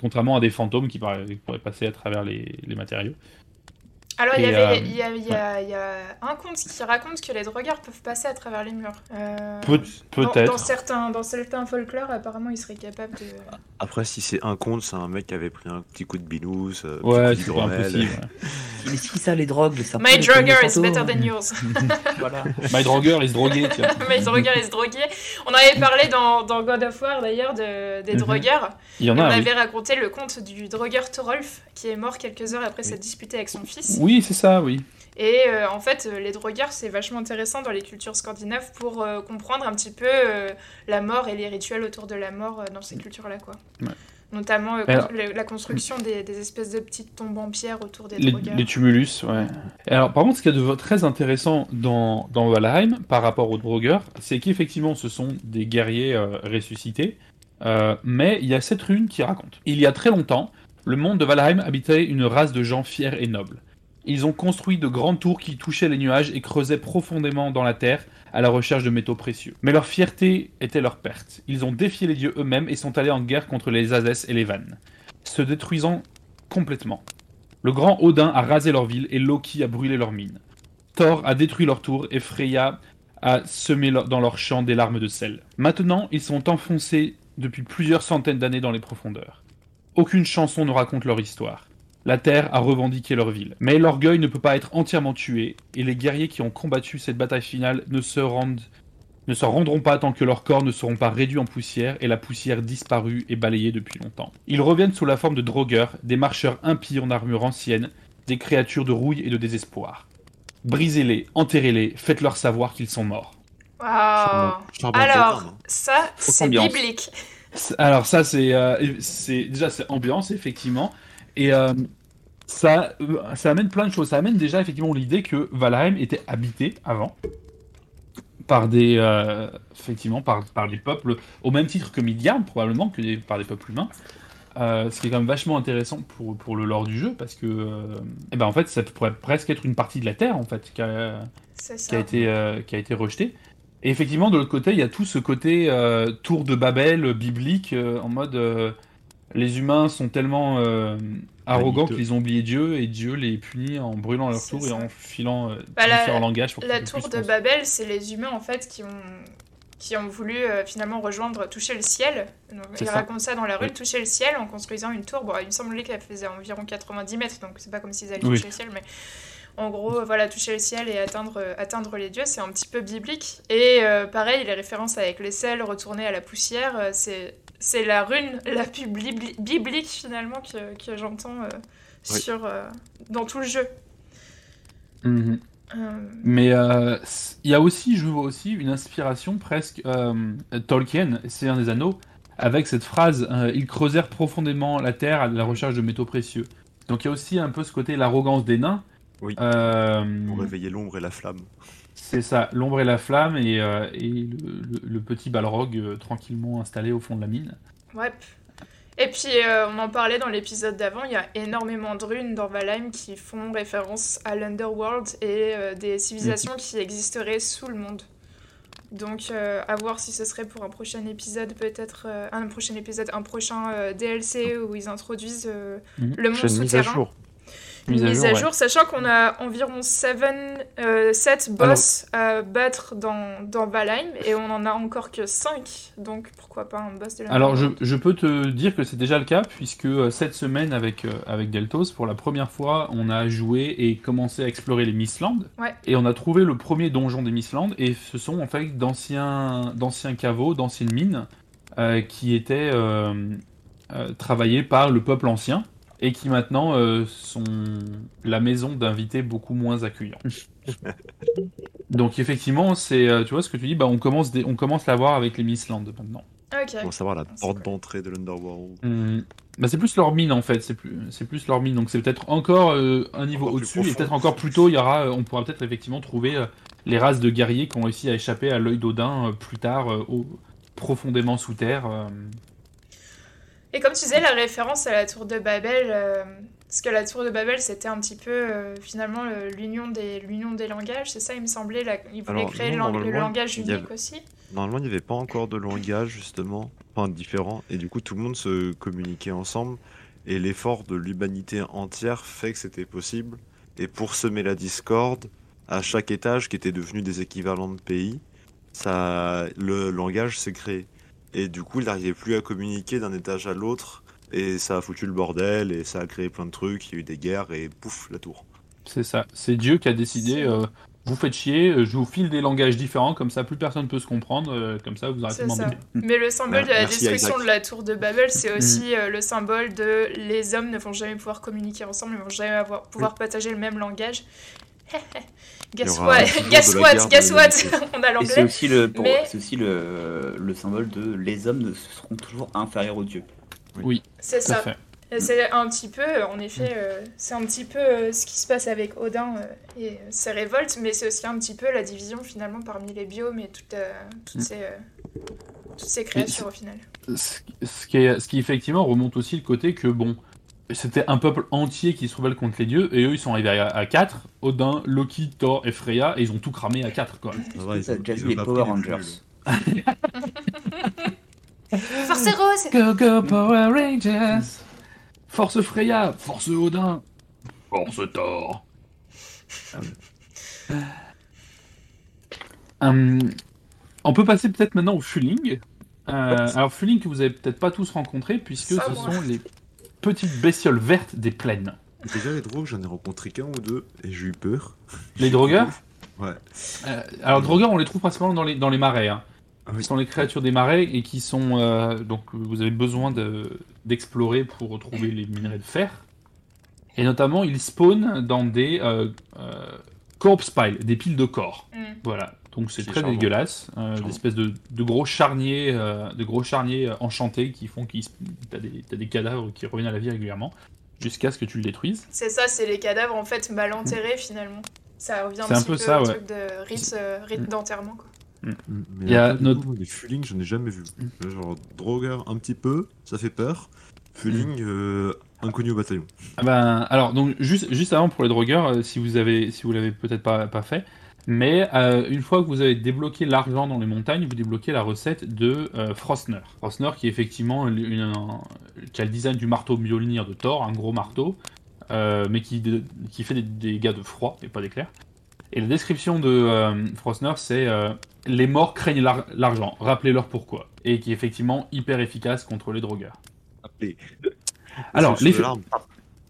contrairement à des fantômes qui pourraient, qui pourraient passer à travers les, les matériaux. Alors il y, avait, euh, il y, a, il y a- il y a un conte qui raconte que les drogueurs peuvent passer à travers les murs. Euh, Peut- dans- Dans, Peut-être. certains, dans certains folklores, apparemment, ils seraient capables de... Après, si c'est un conte, c'est un mec qui avait pris un petit coup de binous, euh, Ouais, petit c'est coup pas impossible. Mais si ça, les drogues, c'est peu My les drugger is better than yours. Voilà. My se droguait, tiens. My drugger is drogué. On avait parlé dans, dans God of War d'ailleurs de, des Mhm. drogueurs. Il y en on a, oui. avait raconté le conte du drogueur Thorolf qui est mort quelques heures après s'être disputé avec son fils. Oui, c'est ça, oui. Et euh, en fait, les drogueurs, c'est vachement intéressant dans les cultures scandinaves pour euh, comprendre un petit peu euh, la mort et les rituels autour de la mort dans ces cultures-là, quoi. Ouais. Notamment Alors- la construction des, des espèces de petites tombes en pierre autour des Les, drogueurs. les tumulus, ouais. Et alors, par contre, ce qu'il y a de très intéressant dans, dans Valheim par rapport aux Draugr, c'est qu'effectivement, ce sont des guerriers ressuscités, mais il y a cette rune qui raconte. Il y a très longtemps, le monde de Valheim habitait une race de gens fiers et nobles. Ils ont construit de grandes tours qui touchaient les nuages et creusaient profondément dans la terre à la recherche de métaux précieux. Mais leur fierté était leur perte. Ils ont défié les dieux eux-mêmes et sont allés en guerre contre les Azès et les Vannes, se détruisant complètement. Le grand Odin a rasé leur ville et Loki a brûlé leurs mines. Thor a détruit leur tour et Freya a semé dans leurs champs des larmes de sel. Maintenant, ils sont enfoncés depuis plusieurs centaines d'années dans les profondeurs. Aucune chanson ne raconte leur histoire. La Terre a revendiqué leur ville. Mais l'orgueil ne peut pas être entièrement tué, et les guerriers qui ont combattu cette bataille finale ne se rendent ne s'en rendront pas tant que leurs corps ne seront pas réduits en poussière et la poussière disparue et balayée depuis longtemps. Ils reviennent sous la forme de drogueurs, des marcheurs impies en armure ancienne, des créatures de rouille et de désespoir. Brisez-les, enterrez-les, faites-leur savoir qu'ils sont morts. Waouh Charbon Alors, ça, c'est biblique. Alors ça c'est euh, c'est déjà c'est ambiance effectivement et euh, ça ça amène plein de choses. Ça amène déjà effectivement l'idée que Valheim était habité avant par des euh, effectivement par, par des peuples au même titre que Midgard probablement que des- par des peuples humains. Euh, ce qui est quand même vachement intéressant pour, pour le lore du jeu parce que euh, eh ben en fait ça pourrait presque être une partie de la Terre en fait qui a, qui été, euh, qui a été rejeté. Et effectivement, de l'autre côté, il y a tout ce côté tour de Babel biblique, en mode les humains sont tellement euh, arrogants qu'ils ont oublié Dieu, et Dieu les punit en brûlant leur tour et en filant euh, Bah, la- différents langages. Pour La tour de. Babel, c'est les humains en fait qui ont qui ont voulu euh, finalement rejoindre, toucher le ciel. Donc, ils ça. racontent ça dans la rue, Oui. toucher le ciel en construisant une tour. Bon, il me semblait qu'elle faisait environ 90 mètres, donc c'est pas comme s'ils allaient Oui. toucher le ciel, mais en gros, euh, voilà, toucher le ciel et atteindre, euh, atteindre les dieux, c'est un petit peu biblique. Et euh, pareil, les références avec les sels, retourner à la poussière, c'est c'est la rune la plus bibli- biblique finalement que, que j'entends euh, Oui. sur euh, dans tout le jeu. Mhm. Euh, Mais il y a aussi, je vois aussi, une inspiration presque. Tolkien, c'est un des Anneaux, avec cette phrase Ils creusèrent profondément la terre à la recherche de métaux précieux. Donc il y a aussi un peu ce côté l'arrogance des nains. Oui. Euh, Pour réveiller l'ombre et la flamme. c'est ça, l'ombre et la flamme et, euh, et le, le- le petit balrog euh, tranquillement installé au fond de la mine. Ouais. Et puis, euh, on en parlait dans l'épisode d'avant, il y a énormément de runes dans Valheim qui font référence à l'Underworld et euh, des civilisations qui existeraient sous le monde. Donc, euh, à voir si ce serait pour un prochain épisode, peut-être euh, un prochain épisode, un prochain euh, DLC où ils introduisent euh, Mhm. le monde Prochaine mise à souterrain. jour. Une mise à jour, sachant qu'on a environ 7 boss à battre dans, dans Valheim et on en a encore que 5. Donc pourquoi pas un boss de la Alors je, je peux te dire que c'est déjà le cas puisque euh, cette semaine avec, euh, avec Deltos, pour la première fois, on a joué et commencé à explorer les Mistlands. Ouais. Et on a trouvé le premier donjon des Mistlands et ce sont en fait d'anciens caveaux, d'anciennes mines euh, qui étaient euh, euh, travaillés par le peuple ancien et qui maintenant euh, sont la maison d'invités beaucoup moins accueillants. Donc effectivement, c'est euh, tu vois ce que tu dis, bah on commence des- on commence à voir avec les Mistlands maintenant. Ok. Pour savoir la porte cool. d'entrée de l'Underworld. Hum, Bah c'est plus leur mine en fait, c'est plus, c'est plus leur mine, donc c'est peut-être encore euh, un niveau au-dessus, et peut-être encore plus tôt, il y aura, on pourra peut-être effectivement trouver euh, les races de guerriers qui ont réussi à échapper à l'œil d'Odin euh, plus tard, euh, au- profondément sous terre. Et comme tu disais, la référence à la tour de Babel, euh, parce que la tour de Babel, c'était un petit peu euh, finalement le- l'union des, l'union des langages, c'est ça, il me semblait, là, ils voulaient Alors, créer non, le, langage unique aussi. Normalement, il n'y avait pas encore de langage, justement, enfin différent, et du coup, tout le monde se communiquait ensemble, et l'effort de l'humanité entière fait que c'était possible. Et pour semer la discorde, à chaque étage, qui était devenu des équivalents de pays, ça, le langage s'est créé. Et du coup, il n'arrivait plus à communiquer d'un étage à l'autre, et ça a foutu le bordel, et ça a créé plein de trucs, il y a eu des guerres, et pouf, la tour. C'est ça, c'est Dieu qui a décidé, euh, vous faites chier, euh, je vous file des langages différents, comme ça plus personne peut se comprendre, euh, comme ça vous arrêtez de m'embêter. Mais le symbole de la destruction de la tour de Babel, Mm. c'est aussi euh, le symbole de les hommes ne vont jamais pouvoir communiquer ensemble, ils vont jamais avoir, pouvoir partager le même langage. guess aura what, guess what, guess what, on a Et c'est l'anglais. aussi, le, pour- Mais- c'est aussi le, le symbole de les hommes ne seront toujours inférieurs aux dieux. C'est Tout à ça. fait. Et C'est un petit peu, en effet, euh, c'est un petit peu euh, ce qui se passe avec Odin euh, et euh, ses révoltes, mais c'est aussi un petit peu la division finalement parmi les biomes et toutes, euh, toutes, Mm. ces, euh, toutes ces créatures au final. ce, ce qui est- ce qui effectivement remonte aussi le côté que bon, c'était un peuple entier qui se rebelle contre les dieux et eux ils sont arrivés à, 4, Odin, Loki, Thor et Freya et ils ont tout cramé à 4 quoi. Ça ont- déjà ils vu ont les Power Rangers. Force Rose Go go Power Rangers Force Freya, Force Odin, Force Thor. Hum, on peut passer peut-être maintenant au Fulling. Euh, alors Fulling que vous avez peut-être pas tous rencontré puisque Ça, ce moi. sont les petites bestioles vertes des plaines. Déjà, les drogues, j'en ai rencontré qu'un ou deux, et j'ai eu peur. Les drogueurs Ouais. Euh, alors, drogueurs, on les trouve principalement dans les, dans les marais. Hein. Ah oui. Ce sont les créatures des marais et qui sont. euh, donc, vous avez besoin de- d'explorer pour retrouver les minerais de fer. Et notamment, ils spawnent dans des euh, euh, corpse piles, des piles de corps. Mm. Voilà. Donc, c'est très charmant. dégueulasse. Euh, espèces de, de gros charniers, euh, de gros charniers euh, enchantés qui font qu'ils. T'as des, t'as des cadavres qui reviennent à la vie régulièrement jusqu'à ce que tu le détruises. C'est ça, c'est les cadavres en fait mal enterrés finalement. Ça revient un C'est un petit peu peu ça, au ouais. truc de rite, euh, rite Mm. d'enterrement quoi. Mais Il y a notre- coup, les Fulling, j'en ai jamais vu. Genre, drogueur un petit peu, ça fait peur. Fulling, euh, inconnu au bataillon. Ah ben, alors, donc, juste, juste avant pour les drogueurs, euh, si vous avez, si vous l'avez peut-être pas, pas fait, mais euh, une fois que vous avez débloqué l'argent dans les montagnes, vous débloquez la recette de euh, Frostner. Frostner qui est effectivement une- une- un- qui a le design du marteau Mjolnir de Thor, un gros marteau, euh, mais qui, de- qui fait des dégâts de froid et pas d'éclair. Et la description de euh, Frostner, c'est euh, les morts craignent l'ar- l'argent, rappelez-leur pourquoi. Et qui est effectivement hyper efficace contre les drogueurs. Alors, les.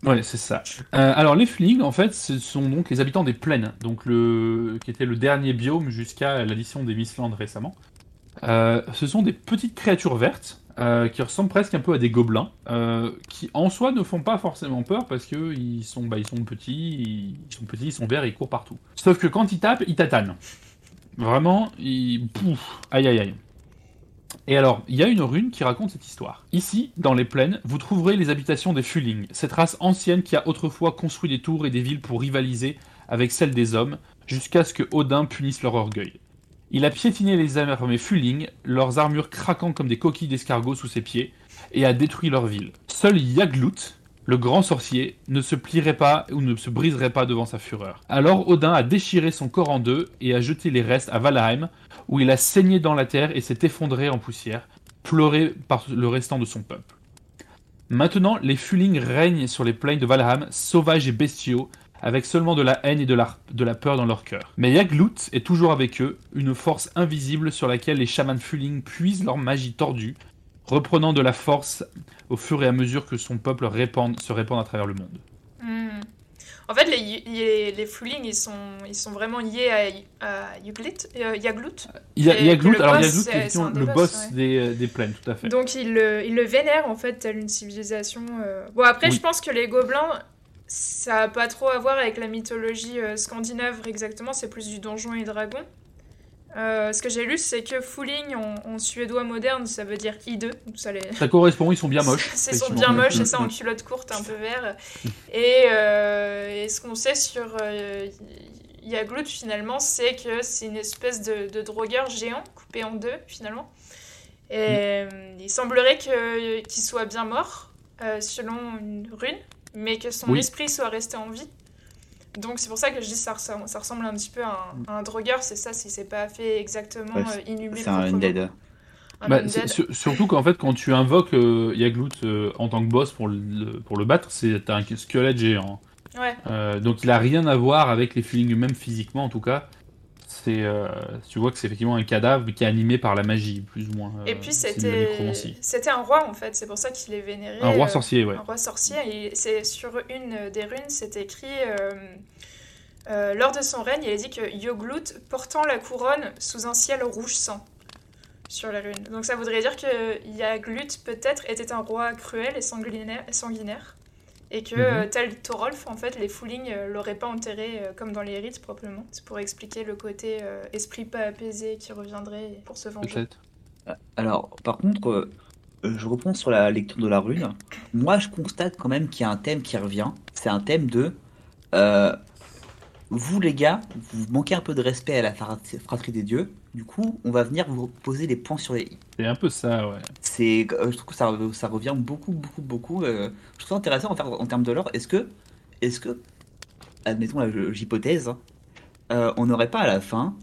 Ouais, c'est ça. Euh, alors, les Fulings, en fait, ce sont donc les habitants des plaines, donc le... qui était le dernier biome jusqu'à l'addition des Mistlands récemment. Euh, ce sont des petites créatures vertes euh, qui ressemblent presque un peu à des gobelins, qui en soi ne font pas forcément peur parce que ils sont, bah, sont petits, ils sont petits, ils sont verts, ils courent partout. Sauf que quand ils tapent, ils tatanent. Vraiment, ils... Pouf, aïe aïe aïe. Et alors, il y a une rune qui raconte cette histoire. Ici, dans les plaines, vous trouverez les habitations des Fuling, cette race ancienne qui a autrefois construit des tours et des villes pour rivaliser avec celles des hommes, jusqu'à ce que Odin punisse leur orgueil. Il a piétiné les armées Fuling, leurs armures craquant comme des coquilles d'escargot sous ses pieds, et a détruit leur ville. Seul Yaglut, le grand sorcier, ne se plierait pas ou ne se briserait pas devant sa fureur. Alors Odin a déchiré son corps en deux et a jeté les restes à Valheim, où il a saigné dans la terre et s'est effondré en poussière, pleuré par le restant de son peuple. Maintenant, les Fuling règnent sur les plaines de Valheim, sauvages et bestiaux, avec seulement de la haine et de la, de la peur dans leur cœur. Mais Yaglut est toujours avec eux, une force invisible sur laquelle les chamans Fuling puisent leur magie tordue, reprenant de la force au fur et à mesure que son peuple se répand à travers le monde. Hmm. En fait, les, les, les ils sont, ils sont vraiment liés à, à Yuglit, euh, Yaglut. Yaglut, alors Yaglut, c'est- le boss, boss ouais. des, euh, des plaines, tout à fait. Donc, ils le, ils le vénèrent, en fait, telle une civilisation. euh. Bon, après, Oui. je pense que les gobelins, ça a pas trop à voir avec la mythologie euh, scandinave exactement, c'est plus du donjon et dragon. Euh, ce que j'ai lu, c'est que Fuling en, en suédois moderne, ça veut dire hideux. Ça les, Ça correspond, ils sont bien moches. C'est sont bien moches, Mm, ça, en mm. culotte courte, un peu vert. Et, euh, et ce qu'on sait sur euh, Yaglut, finalement, c'est que c'est une espèce de, de drogueur géant, coupé en deux, finalement. Et euh, il semblerait qu'il soit bien mort, selon une rune, mais que son Oui. esprit soit resté en vie. Donc c'est pour ça que je dis que ça ressemble, ça ressemble un petit peu à un, à un drogueur, c'est ça, si c'est pas fait exactement Ouais, euh, inhumé. C'est un undead. Un Bah, surtout qu'en fait, quand tu invoques euh, Yaglut euh, en tant que boss pour le, pour le battre, c'est un squelette géant. Ouais. Euh, donc il a rien à voir avec les feelings même physiquement en tout cas. C'est, euh, tu vois que c'est effectivement un cadavre qui est animé par la magie, plus ou moins. Et euh, puis la c'était c'était un roi en fait, c'est pour ça qu'il est vénéré. Un roi euh, sorcier, ouais. Un roi sorcier. C'est sur une des runes, c'est écrit euh, lors de son règne, il est dit que Yoglut portant la couronne sous un ciel rouge sang sur les runes. Donc ça voudrait dire que Yaglut peut-être était un roi cruel et sanguinaire, sanguinaire et que Mhm. euh, tel Thorolf, en fait, les Fuling euh, l'auraient pas enterré euh, comme dans les rites proprement. C'est pour expliquer le côté euh, esprit pas apaisé qui reviendrait pour se venger. Peut-être. Alors, par contre, euh, je reprends sur la lecture de la rune. Moi, je constate quand même qu'il y a un thème qui revient. C'est un thème de euh, vous, les gars, vous manquez un peu de respect à la fra- fratrie des dieux. Du coup, on va venir vous poser des points sur les i. C'est un peu ça, ouais. C'est, euh, je trouve que ça, ça revient beaucoup, beaucoup, beaucoup. euh, je trouve ça intéressant en, ter- en termes de lore. Est-ce que, est-ce que, admettons j'hypothèse, hein, euh, on n'aurait pas à la fin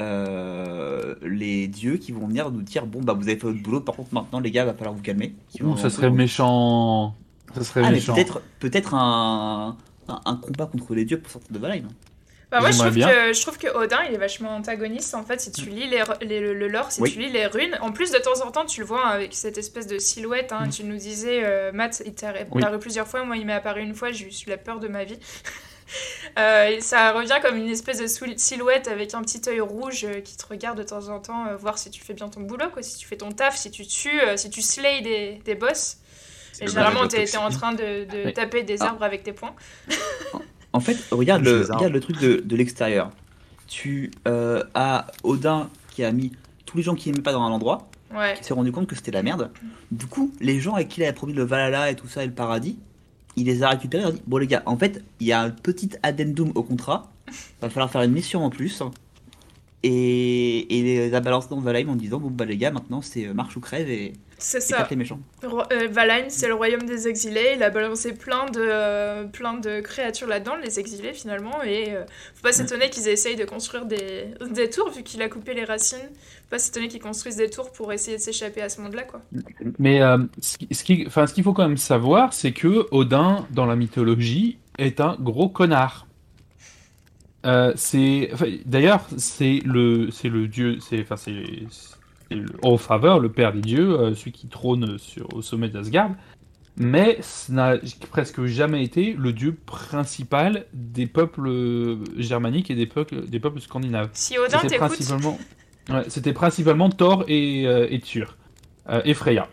euh, les dieux qui vont venir nous dire bon bah vous avez fait votre boulot, par contre maintenant les gars va falloir vous calmer. Ouh, ça serait méchant. Ça serait Ah mais méchant. peut-être, peut-être un, un, un combat contre les dieux pour sortir de Valheim. Bah moi je trouve, bien. que, je trouve que Odin il est vachement antagoniste en fait si tu lis les, les- le, lore, si Oui. tu lis les runes. En plus de temps en temps tu le vois avec cette espèce de silhouette, hein, Mm. tu nous disais euh, Matt il t'est Oui. apparu plusieurs fois, moi il m'est apparu une fois, j'ai eu la peur de ma vie. Euh, ça revient comme une espèce de silhouette avec un petit œil rouge euh, qui te regarde de temps en temps, euh, voir si tu fais bien ton boulot, quoi, si tu fais ton taf, si tu tues, si tu slays des, des boss. Et le généralement t'es en train de, de Oui. taper des Ah. arbres avec tes poings. En fait, regarde le, regarde truc de, de l'extérieur. Tu euh, as Odin qui a mis tous les gens qui n'aimaient pas dans un endroit, Ouais. qui s'est rendu compte que c'était la merde. Du coup, les gens avec qui il avait promis le Valhalla et tout ça et le paradis, il les a récupérés. Il a dit Bon, les gars, en fait, il y a un petit addendum au contrat. Va falloir faire une mission en plus. Et, et les a balancés dans Valheim en disant Bon, bah, les gars, maintenant c'est euh, marche ou crève et, C'est ça. les méchants. Euh, Valheim, c'est le royaume des exilés. Il a balancé plein de, euh, plein de créatures là-dedans, les exilés finalement. Et euh, faut pas s'étonner qu'ils essayent de construire des, des tours, vu qu'il a coupé les racines. Faut pas s'étonner qu'ils construisent des tours pour essayer de s'échapper à ce monde-là, quoi. Mais euh, ce qui- ce qui- enfin, ce qu'il faut quand même savoir, c'est que Odin, dans la mythologie, est un gros connard. Euh, c'est, d'ailleurs, c'est le, c'est le dieu, c'est, enfin, c'est, le Allfather, le père des dieux, euh, celui qui trône sur, au sommet d'Asgard. Mais ce n'a presque jamais été le dieu principal des peuples euh, germaniques et des peuples, des peuples scandinaves. Si Odin C'était principalement, ouais, c'était principalement Thor et, euh, et Tyr, euh, et Freya.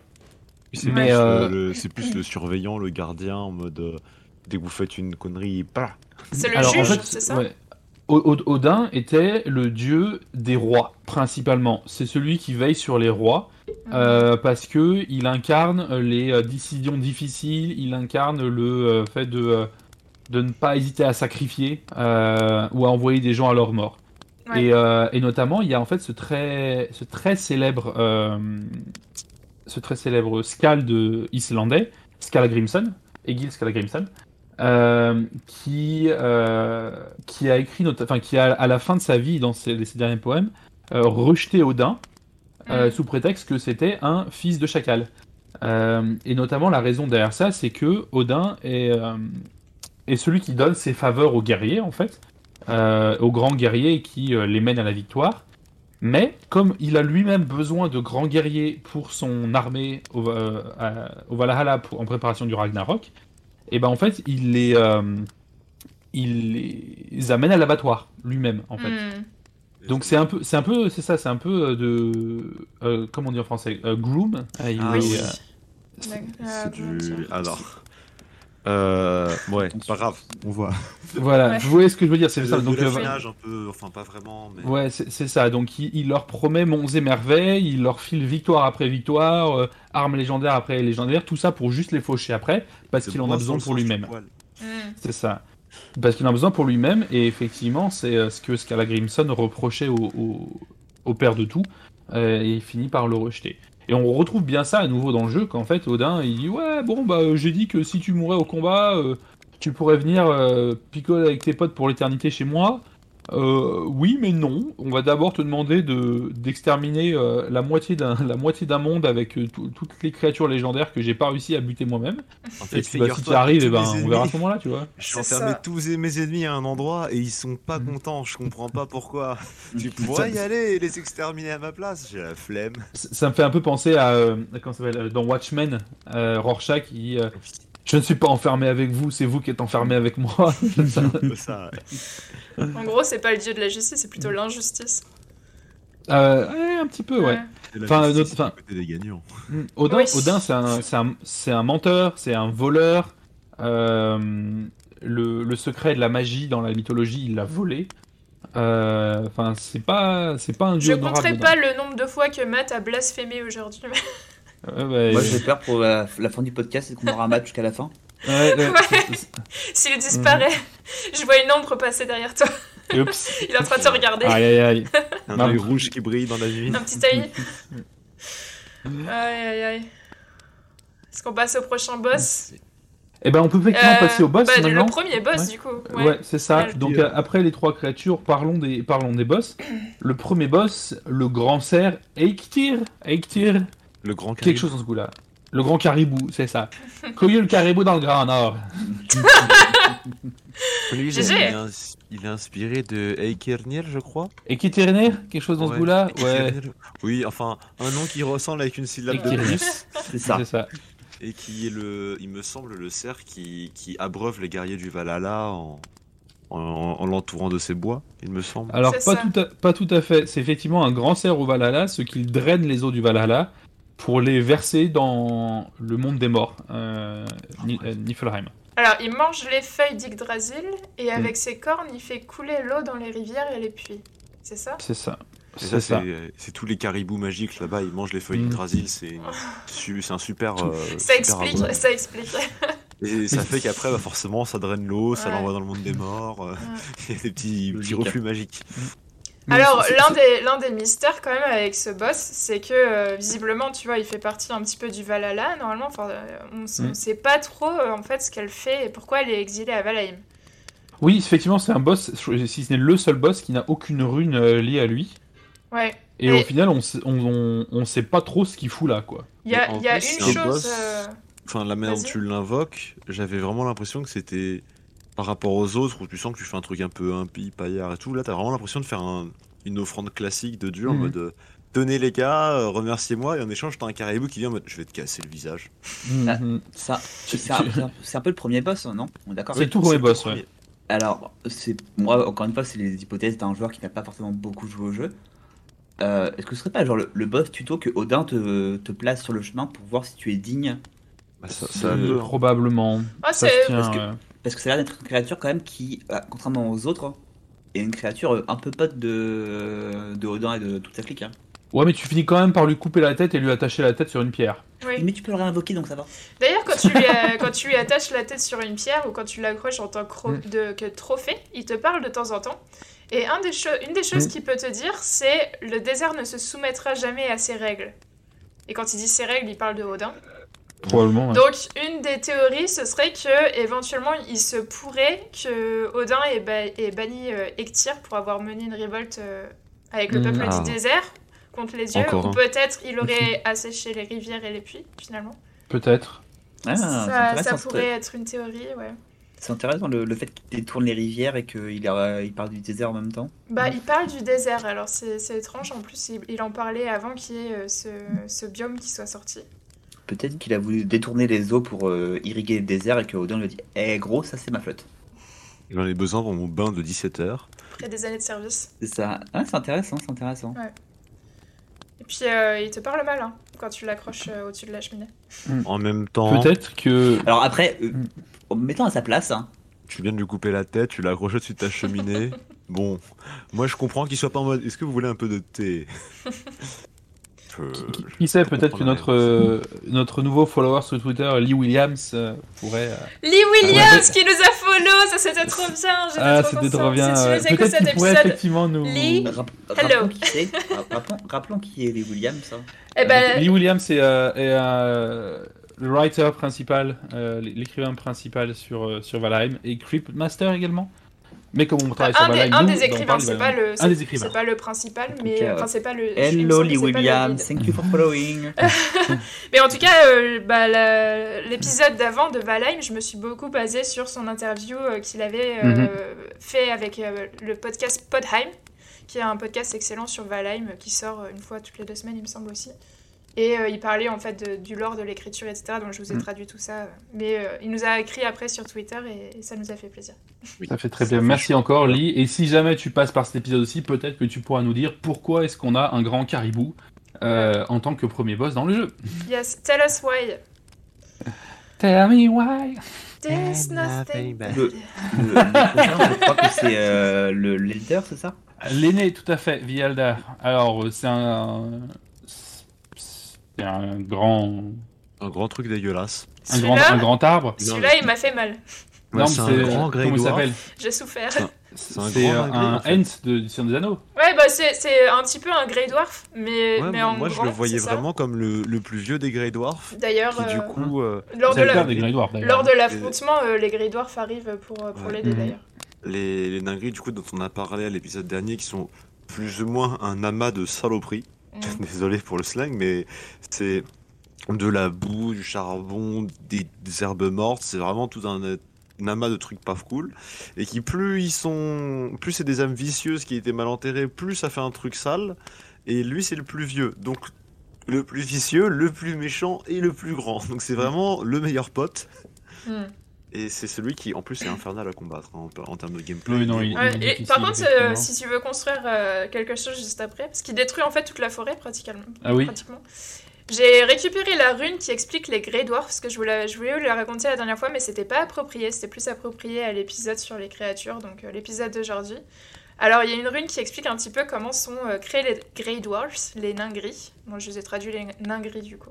C'est Mais, plus, euh, le- c'est plus le surveillant, le gardien, en mode euh, dès que vous faites une connerie, pas. c'est le Alors, en juge, fait, c'est ça ouais. Odin était le dieu des rois, principalement. C'est celui qui veille sur les rois, euh, parce que il incarne les euh, décisions difficiles, il incarne le euh, fait de, euh, de ne pas hésiter à sacrifier euh, ou à envoyer des gens à leur mort. Ouais. Et, euh, et notamment, il y a en fait ce très, ce très célèbre, euh, ce très célèbre Skald islandais, Skallagrimson, Egil Skallagrimson, euh, qui, euh, qui a écrit, enfin, qui a à la fin de sa vie, dans ses, ses derniers poèmes, euh, rejeté Odin Mm. sous prétexte que c'était un fils de chacal. Et notamment, la raison derrière ça, c'est que Odin est, est celui qui donne ses faveurs aux guerriers, en fait, aux grands guerriers qui les mènent à la victoire. Mais comme il a lui-même besoin de grands guerriers pour son armée au, euh, Valhalla pour- en préparation du Ragnarok, et ben en fait il les, euh, il les amène à l'abattoir lui-même en fait. Hmm. Donc c'est un peu, c'est un peu, c'est ça, c'est un peu euh, de, euh, comment on dit en français, euh, groom. Euh, il Ah est, oui. euh, D'accord. C'est Ah, du. Alors. Euh, ouais, pas grave, on voit. voilà, Ouais. vous voyez ce que je veux dire, c'est C'est ça. le Donc euh, affinage un peu, enfin pas vraiment, mais. Ouais, c'est c'est ça. Donc il, il leur promet monts et merveilles, il leur file victoire après victoire, euh, armes légendaires après légendaires, tout ça pour juste les faucher après, parce C'est qu'il en a besoin pour le lui-même. C'est ça. Parce qu'il en a besoin pour lui-même, et effectivement, c'est euh, ce que Scala Grimson reprochait au, au, au père de tout, euh, et il finit par le rejeter. Et on retrouve bien ça à nouveau dans le jeu, qu'en fait, Odin, il dit Ouais, bon, bah, euh, j'ai dit que si tu mourais au combat, euh, tu pourrais venir euh, picoler avec tes potes pour l'éternité chez moi. Euh, oui, mais non. On va d'abord te demander de d'exterminer euh, la moitié d'un la moitié d'un monde avec euh, tout- toutes les créatures légendaires que j'ai pas réussi à buter moi-même. En Et fait, puis bah, si tu arrives, eh ben, on verra à ce moment-là, tu vois. C'est enfermé tous mes ennemis à un endroit et ils sont pas Mhm. contents. Je comprends pas pourquoi. tu pourrais y aller et les exterminer à ma place. J'ai la flemme. Ça ça me fait un peu penser à, euh, comment ça s'appelle, dans Watchmen, euh, Rorschach qui euh, Je ne suis pas enfermé avec vous, c'est vous qui êtes enfermé avec moi. Ça. ouais. En gros, c'est pas le dieu de la justice, c'est plutôt l'injustice. Euh, ouais, un petit peu, ouais. C'est la Enfin, justice notre- du côté des gagnants. Mm. Odin, Oui. Odin c'est un, menteur, c'est un voleur. Euh, le, le secret de la magie dans la mythologie, il l'a volé. Euh, Enfin, c'est pas, c'est pas un Je dieu honorable. compterai Odin. pas le nombre de fois que Matt a blasphémé aujourd'hui. Ouais, ouais, Moi j'ai peur pour la, la fin du podcast et qu'on aura un match jusqu'à la fin. Ouais, ouais, Ouais. c'est- c'est- S'il disparaît, je vois une ombre passer derrière toi. Oups. Il est en train de te regarder. Aïe, aïe, aïe. Un œil rouge qui brille dans la nuit. Un petit œil. Aïe, aïe, aïe. Est-ce qu'on passe au prochain boss? Eh ben, on peut effectivement Euh, passer au boss bah, maintenant. Le premier boss, Ouais. du coup. Ouais, Ouais. c'est ça. Ouais. Donc euh, après les trois créatures, parlons des, parlons des boss. Le premier boss, le grand cerf, Eiktir, Eiktir, Le grand quelque chose dans ce goût-là. Le grand caribou, c'est ça. Cueillez le caribou dans le Grand Nord. Lui, il, est il est inspiré de Eikernir, je crois. Eiktirner, quelque chose dans ce goût-là Ouais, Eikernir. Oui, enfin, un nom qui ressemble avec une syllabe de Eikernir. plus. C'est ça. c'est ça. Et qui est le, il me semble, le cerf qui, qui abreuve les guerriers du Valhalla en, en, en l'entourant de ses bois, il me semble. Alors pas ça. tout, à, pas tout à fait. C'est effectivement un grand cerf au Valhalla, ce qui draine les eaux du Valhalla pour les verser dans le monde des morts, euh, Ni- euh, Niflheim. Alors, il mange les feuilles d'Yggdrasil et Mm. avec ses cornes, il fait couler l'eau dans les rivières et les puits. C'est ça? C'est ça. C'est ça, ça. c'est tous les caribous magiques là-bas, ils mangent les feuilles Mm. d'Yggdrasil, c'est un super. euh, Ça super explique, ça explique. Et ça fait qu'après, bah, forcément, ça draine l'eau, ça Ouais. l'envoie dans le monde des morts, euh, il y a des petits, petits reflux magiques. Mais Alors, l'un des, l'un des mystères quand même avec ce boss, c'est que euh, visiblement, tu vois, il fait partie un petit peu du Valhalla, normalement. Enfin, euh, on on Mm. sait pas trop euh, en fait ce qu'elle fait et pourquoi elle est exilée à Valheim. Oui, effectivement, c'est un boss, si ce n'est le seul boss qui n'a aucune rune euh, liée à lui. Ouais. Et, Et- au final, on, sait- on, on, on sait pas trop ce qu'il fout là, quoi. Il y a, y plus, une chose. boss. euh, Enfin, la manière dont tu l'invoques, j'avais vraiment l'impression que c'était par rapport aux autres où tu sens que tu fais un truc un peu impie, paillard et tout. Là, t'as vraiment l'impression de faire un- une offrande classique de Dieu en Mhm. mode euh, tenez les gars, euh, remerciez-moi, et en échange, t'as un caribou qui vient en mode je vais te casser le visage. Ah. Mhm. Ça, Tu- c'est un, peu le premier boss, non? On est d'accord? C'est le tout premier le boss, premier. ouais. Alors, c'est moi, encore une fois, c'est les hypothèses d'un joueur qui n'a pas forcément beaucoup joué au jeu. Euh, Est-ce que ce serait pas genre le, le boss tuto que Odin te, te place sur le chemin pour voir si tu es digne? Bah, ça, ça hein. probablement. Ah, Ça tient, parce que- ouais. Parce que ça a l'air d'être une créature quand même qui, euh, contrairement aux autres, est une créature euh, un peu pote de, de Odin et de toute sa clique. Hein. Ouais, mais tu finis quand même par lui couper la tête et lui attacher la tête sur une pierre. Oui. Mais tu peux le réinvoquer donc ça va. D'ailleurs, quand, tu lui, euh, quand tu lui attaches la tête sur une pierre ou quand tu l'accroches en tant que, Mm. de- que trophée, il te parle de temps en temps. Et un des cho- une des choses Mm. qu'il peut te dire, c'est le désert ne se soumettra jamais à ses règles. Et quand il dit ses règles, il parle de Odin. Probablement. ouais. Donc, une des théories, ce serait que éventuellement, il se pourrait que Odin ait, ba- ait banni euh, pour avoir mené une révolte euh, avec le Mhm. peuple Ah. du désert contre les dieux. Encore ou peut-être il aurait asséché les rivières et les puits, finalement. Peut-être. Ah, ça, pourrait être une théorie, ouais. C'est intéressant le, le fait qu'il détourne les rivières et qu'il il parle du désert en même temps. Bah, il parle du désert, alors c'est étrange. En plus, il, il en parlait avant qu'il y ait euh, ce, ce biome qui soit sorti. Peut-être qu'il a voulu détourner les eaux pour euh, irriguer le désert et que Odin lui a dit Eh gros, ça c'est ma flotte. J'en ai besoin pour mon bain de 17 heures. Il y a des années de service. C'est ça. Ah, c'est intéressant, c'est intéressant. Et puis, euh, il te parle mal hein, quand tu l'accroches euh, au-dessus de la cheminée. En même temps, Peut-être que. Alors après, euh, Mm. en me mettant à sa place, hein, tu viens de lui couper la tête, tu l'as accroché dessus de ta cheminée. bon, moi je comprends qu'il soit pas en mode est-ce que vous voulez un peu de thé? Euh, Qui, qui sait, peut-être que notre, euh, notre nouveau follower sur Twitter, Lee Williams, euh, pourrait. euh, Lee Williams ouais. qui nous a follow, ça c'était trop bien. Ah, c'était trop bien. Peut-être cet qu'il pourrait épisode, effectivement nous. Lee. Hello. rappelons qui c'est. Rappelons, rappelons qui est les Williams. hein. eh ben, Lee Williams est, euh, est, euh, le writer principal, euh, l'écrivain principal sur, euh, sur Valheim et Cryptmaster également. Mais comme on travaille sur un des, Valheim, un nous, des écrivains, c'est pas le, Un c'est- des écrivains. c'est pas le principal, mais enfin c'est pas le. Hello Lee Williams, thank you for following. Mais en tout cas, euh, bah, l'épisode d'avant de Valheim, je me suis beaucoup basée sur son interview euh, qu'il avait euh, Mhm. fait avec euh, le podcast Podheim, qui est un podcast excellent sur Valheim euh, qui sort euh, une fois toutes les deux semaines, il me semble aussi. Et euh, il parlait en fait de- du lore de l'écriture, etc. Donc je vous ai Mhm. traduit tout ça. Mais euh, il nous a écrit après sur Twitter et, et ça nous a fait plaisir. Ça fait très Ça bien. fait Merci encore, Lee. Et si jamais tu passes par cet épisode aussi, peut-être que tu pourras nous dire pourquoi est-ce qu'on a un grand caribou euh, en tant que premier boss dans le jeu. Yes, tell us why. Tell me why. There's nothing. Nothing Le, le, je crois que c'est euh, le l'Elder, c'est ça? L'aîné, tout à fait, Vialdar. Alors, c'est un. C'est un grand. Un grand truc dégueulasse. Un grand, un grand arbre. celui-là, il m'a fait mal. Ouais, Non, c'est un grand Grey Comment il Dwarf. s'appelle J'ai souffert. C'est un C'est grand euh, un de Seigneur des Anneaux. Ouais, bah c'est c'est un petit peu un Grey Dwarf, mais, Ouais, mais en moi je grand, le voyais vraiment comme le, le plus vieux des Grey Dwarfs. D'ailleurs, du euh, coup. euh, lors, de C'est le la- père des Grey Dwarfs, d'ailleurs. lors de l'affrontement, euh, les Grey Dwarfs arrivent pour, euh, pour Ouais. l'aider Mhm. d'ailleurs. les, les dingueries du coup dont on a parlé à l'épisode dernier qui sont plus ou moins un amas de saloperies. Mm. Désolé pour le slang, mais c'est de la boue, du charbon, des, des herbes mortes. C'est vraiment tout un, un amas de trucs pas cool. Et qui plus ils sont, plus c'est des âmes vicieuses qui étaient mal enterrées, plus ça fait un truc sale. Et lui c'est le plus vieux, donc le plus vicieux, le plus méchant et le plus grand. Donc c'est vraiment le meilleur pote. Mm. Et c'est celui qui, en plus, est infernal à combattre hein, en, en termes de gameplay. Oui, non, il- Ouais, est et difficile, par contre, euh, si tu veux construire euh, quelque chose juste après, parce qu'il détruit en fait toute la forêt pratiquement. Ah oui. pratiquement. J'ai récupéré la rune qui explique les Grey Dwarfs, parce que je voulais, je voulais vous la raconter la dernière fois, mais c'était pas approprié, c'était plus approprié à l'épisode sur les créatures, donc euh, l'épisode d'aujourd'hui. Alors, il y a une rune qui explique un petit peu comment sont euh, créés les Grey Dwarfs, les nains gris. Moi, je vous ai traduit les nains gris du coup.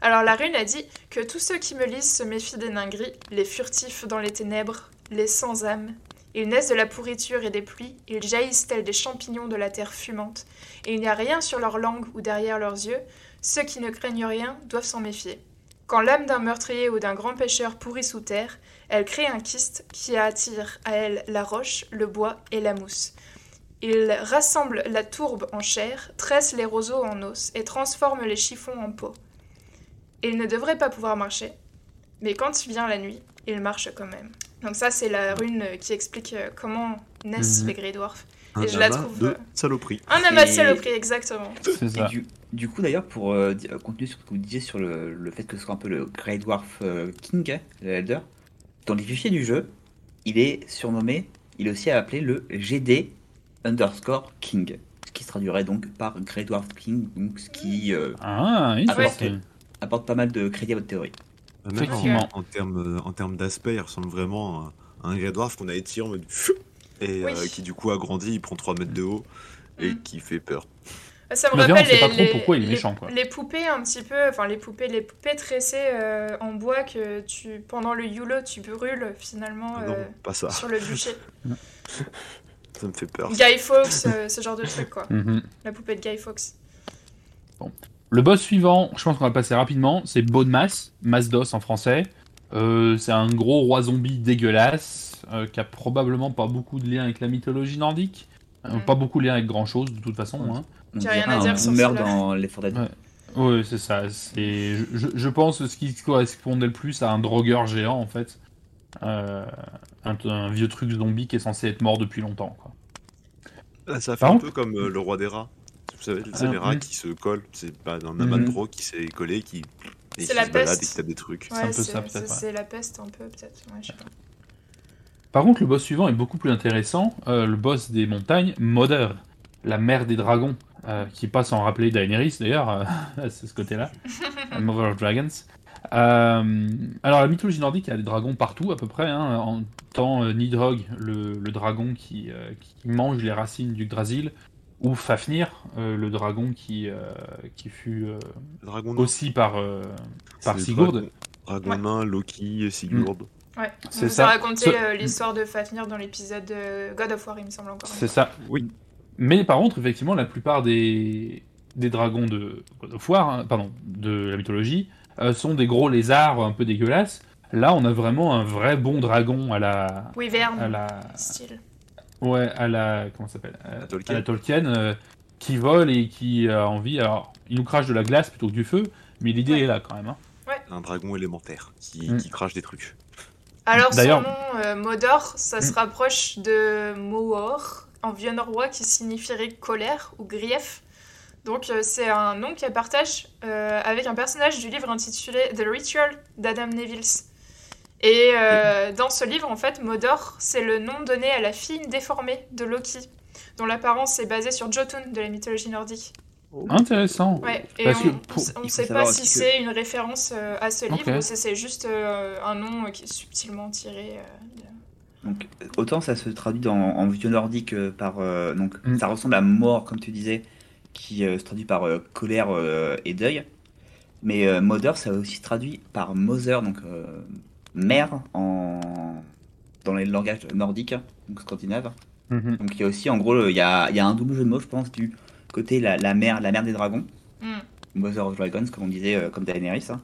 Alors, la rune a dit que tous ceux qui me lisent se méfient des nains gris, les furtifs dans les ténèbres, les sans âme. Ils naissent de la pourriture et des pluies, ils jaillissent tels des champignons de la terre fumante, et il n'y a rien sur leur langue ou derrière leurs yeux. Ceux qui ne craignent rien doivent s'en méfier. Quand l'âme d'un meurtrier ou d'un grand pêcheur pourrit sous terre, elle crée un kyste qui attire à elle la roche, le bois et la mousse. Il rassemble la tourbe en chair, tresse les roseaux en os et transforme les chiffons en peau. Il ne devrait pas pouvoir marcher, mais quand vient la nuit, il marche quand même. Donc ça, c'est la rune qui explique euh, comment naissent Mhm. les Grey Dwarfs. Un Et je la amas trouve, de euh, saloperie. Un amas de saloperie, exactement. C'est Et ça. du, du coup, d'ailleurs, pour euh, euh, continuer sur ce que vous disiez sur le, le fait que ce soit un peu le Grey Dwarf euh, King, hein, le Elder, dans les fichiers du jeu, il est surnommé, il est aussi appelé le GD underscore King, ce qui se traduirait donc par Grey Dwarf King, donc ce qui euh, Ah, c'est- apporte pas mal de crédit à votre théorie. Euh, même Effectivement. En, en termes, euh, en termes d'aspect, il ressemble vraiment à, un Grey Dwarf qu'on a étiré en mode. Et Oui. euh, qui du coup a grandi, il prend 3 mètres de haut et Mm. qui fait peur. Ça me rappelle les, pas trop les- pourquoi il est les- méchant, quoi. les poupées un petit peu, enfin les poupées, les poupées tressées euh, en bois que tu pendant le Yule tu brûles finalement Ah non, euh, pas ça. sur le bûcher. Ça me fait peur. Guy Fawkes, euh, ce genre de truc quoi. Mhm. La poupée de Guy Fawkes. Le boss suivant, je pense qu'on va passer rapidement, c'est Bone Mass, Masse d'os en français. Euh, c'est un gros roi zombie dégueulasse, euh, qui a probablement pas beaucoup de lien avec la mythologie nordique. Euh. Pas beaucoup de lien avec grand chose de toute façon. Hein. On J'ai rien à un dire sur boomer celui-là. dans les For Dead. Ouais. Oui, c'est ça. C'est, je, je- pense ce qui correspondait le plus à un drogueur géant en fait. Euh, un, un vieux truc zombie qui est censé être mort depuis longtemps. Quoi. Ah, ça fait un peu comme euh, le roi des rats. Vous savez, c'est Ah, les rats qui se collent. C'est pas un amas de Mhm. qui s'est collé, qui, et C'est qui la se balade peste. et qui tape des trucs. Ouais, un peu c'est ça, peut-être, c'est- ouais. c'est la peste un peu peut-être. Ouais, je sais pas. Par contre, le boss suivant est beaucoup plus intéressant. Euh, le boss des montagnes, Mother, la mère des dragons, euh, qui passe en rappeler Daenerys d'ailleurs, euh, c'est ce côté-là, Mother of Dragons. Euh, alors la mythologie nordique, il y a des dragons partout à peu près. Hein, en tant euh, Nidhogg, le, le dragon qui, euh, qui mange les racines du Drasil, ou Fafnir, euh, le dragon qui, euh, qui fut euh, Dragon aussi par, euh, par Sigurd. Dragon, Dragon Ouais. nain, Loki, Sigurd. Ouais. On vous ça. a raconté Ce- l'histoire de Fafnir dans l'épisode de God of War, il me semble encore. C'est ça. Oui. Mais par contre, effectivement, la plupart des, des dragons de God of War, hein, pardon, de la mythologie, euh, sont des gros lézards un peu dégueulasses. Là, on a vraiment un vrai bon dragon à la, Wyvern, à la, style. Ouais, à la, comment ça s'appelle, à, À Tolkien. à la Tolkien, euh, qui vole et qui a envie. Alors, il nous crache de la glace plutôt que du feu, mais l'idée Ouais. est là quand même. hein. Un dragon élémentaire qui, Mm. qui crache des trucs. Alors son nom, euh, Modor, ça Mm. se rapproche de Moor, en vieux norrois qui signifierait colère ou grief. Donc euh, c'est un nom qu'elle partage euh, avec un personnage du livre intitulé The Ritual d'Adam Nevils. Et euh, dans ce livre, en fait, Modor, c'est le nom donné à la fille déformée de Loki, dont l'apparence est basée sur Jotun de la mythologie nordique. Intéressant. Ouais, et Parce on ne sait pas si que- c'est une référence euh, à ce livre ou si c'est juste euh, un nom euh, qui est subtilement tiré. euh, de- Donc, autant ça se traduit dans, en vieux nordique euh, par. euh, donc, Mm. ça ressemble à mort, comme tu disais, qui euh, se traduit par euh, colère euh, et deuil. Mais euh, Mother, ça aussi se traduit par Mother, donc euh, mère en... dans les langages nordiques, donc scandinaves. Mhm. Donc, il y a aussi, en gros, il y a, il y a un double jeu de mots, je pense, du côté la, la mère, la mère des dragons, Hmm. Mother of Dragons, comme on disait, euh, comme Daenerys, hein.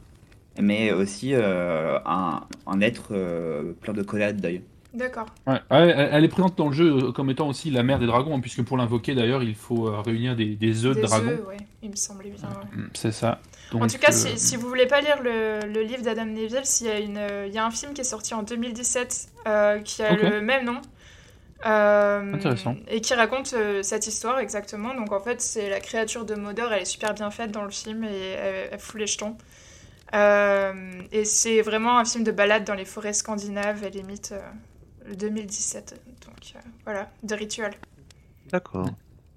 mais aussi euh, un, un être euh, plein de colère et de deuil. D'accord. Ouais, elle, est présente dans le jeu euh, comme étant aussi la mère des dragons, hein, puisque pour l'invoquer d'ailleurs, il faut euh, réunir des, des œufs de Des dragons. œufs, ouais, il me semblait bien. ouais. Mm, C'est ça. en tout cas, euh, si, si vous voulez pas lire le, le livre d'Adam Neville, il y, a une, il y a un film qui est sorti en 2017 euh, qui a le même nom. Euh, Intéressant. Et qui raconte cette histoire exactement. Donc en fait, c'est la créature de Modor, elle est super bien faite dans le film et elle, elle fout les jetons. Et c'est vraiment un film de balade dans les forêts scandinaves et limite 2017. Donc euh, voilà, de rituel. D'accord.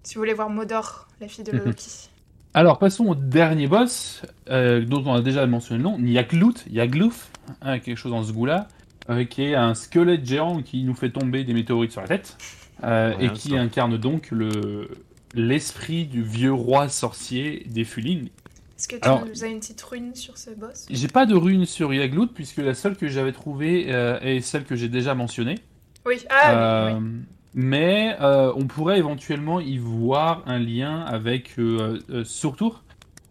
Si vous voulez voir Modor, la fille de Mhm. Loki. Alors passons au dernier boss, euh, dont on a déjà mentionné le nom, Yaglut, Yaglouf, hein, quelque chose dans ce goût-là, euh, qui est un squelette géant qui nous fait tomber des météorites sur la tête, euh, Ouais, et qui ça. incarne donc le l'esprit du vieux roi sorcier des Fulines. Est-ce que tu Alors- nous as une petite rune sur ce boss? J'ai pas de rune sur Yaglut, puisque la seule que j'avais trouvée euh, est celle que j'ai déjà mentionnée. Oui, ah Euh, oui, oui. Mais euh, on pourrait éventuellement y voir un lien avec euh, euh, Surtur,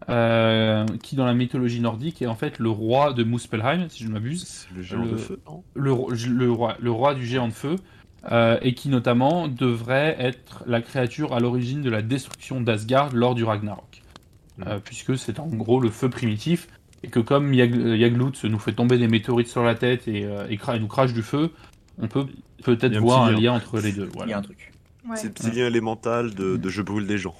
euh, qui dans la mythologie nordique est en fait le roi de Muspelheim, si je ne m'abuse, C'est le géant Le- de feu, non? le, ro- le roi, le roi du géant de feu, euh, et qui notamment devrait être la créature à l'origine de la destruction d'Asgard lors du Ragnarok, Euh, puisque c'est en gros le feu primitif, et que comme Yag Yaglut nous fait tomber des météorites sur la tête et, euh, et cra- et nous crache du feu, on peut peut-être voir un lien. lien entre les deux. Il y a un truc. Ouais. C'est le petit lien élémental de, de je brûle des gens.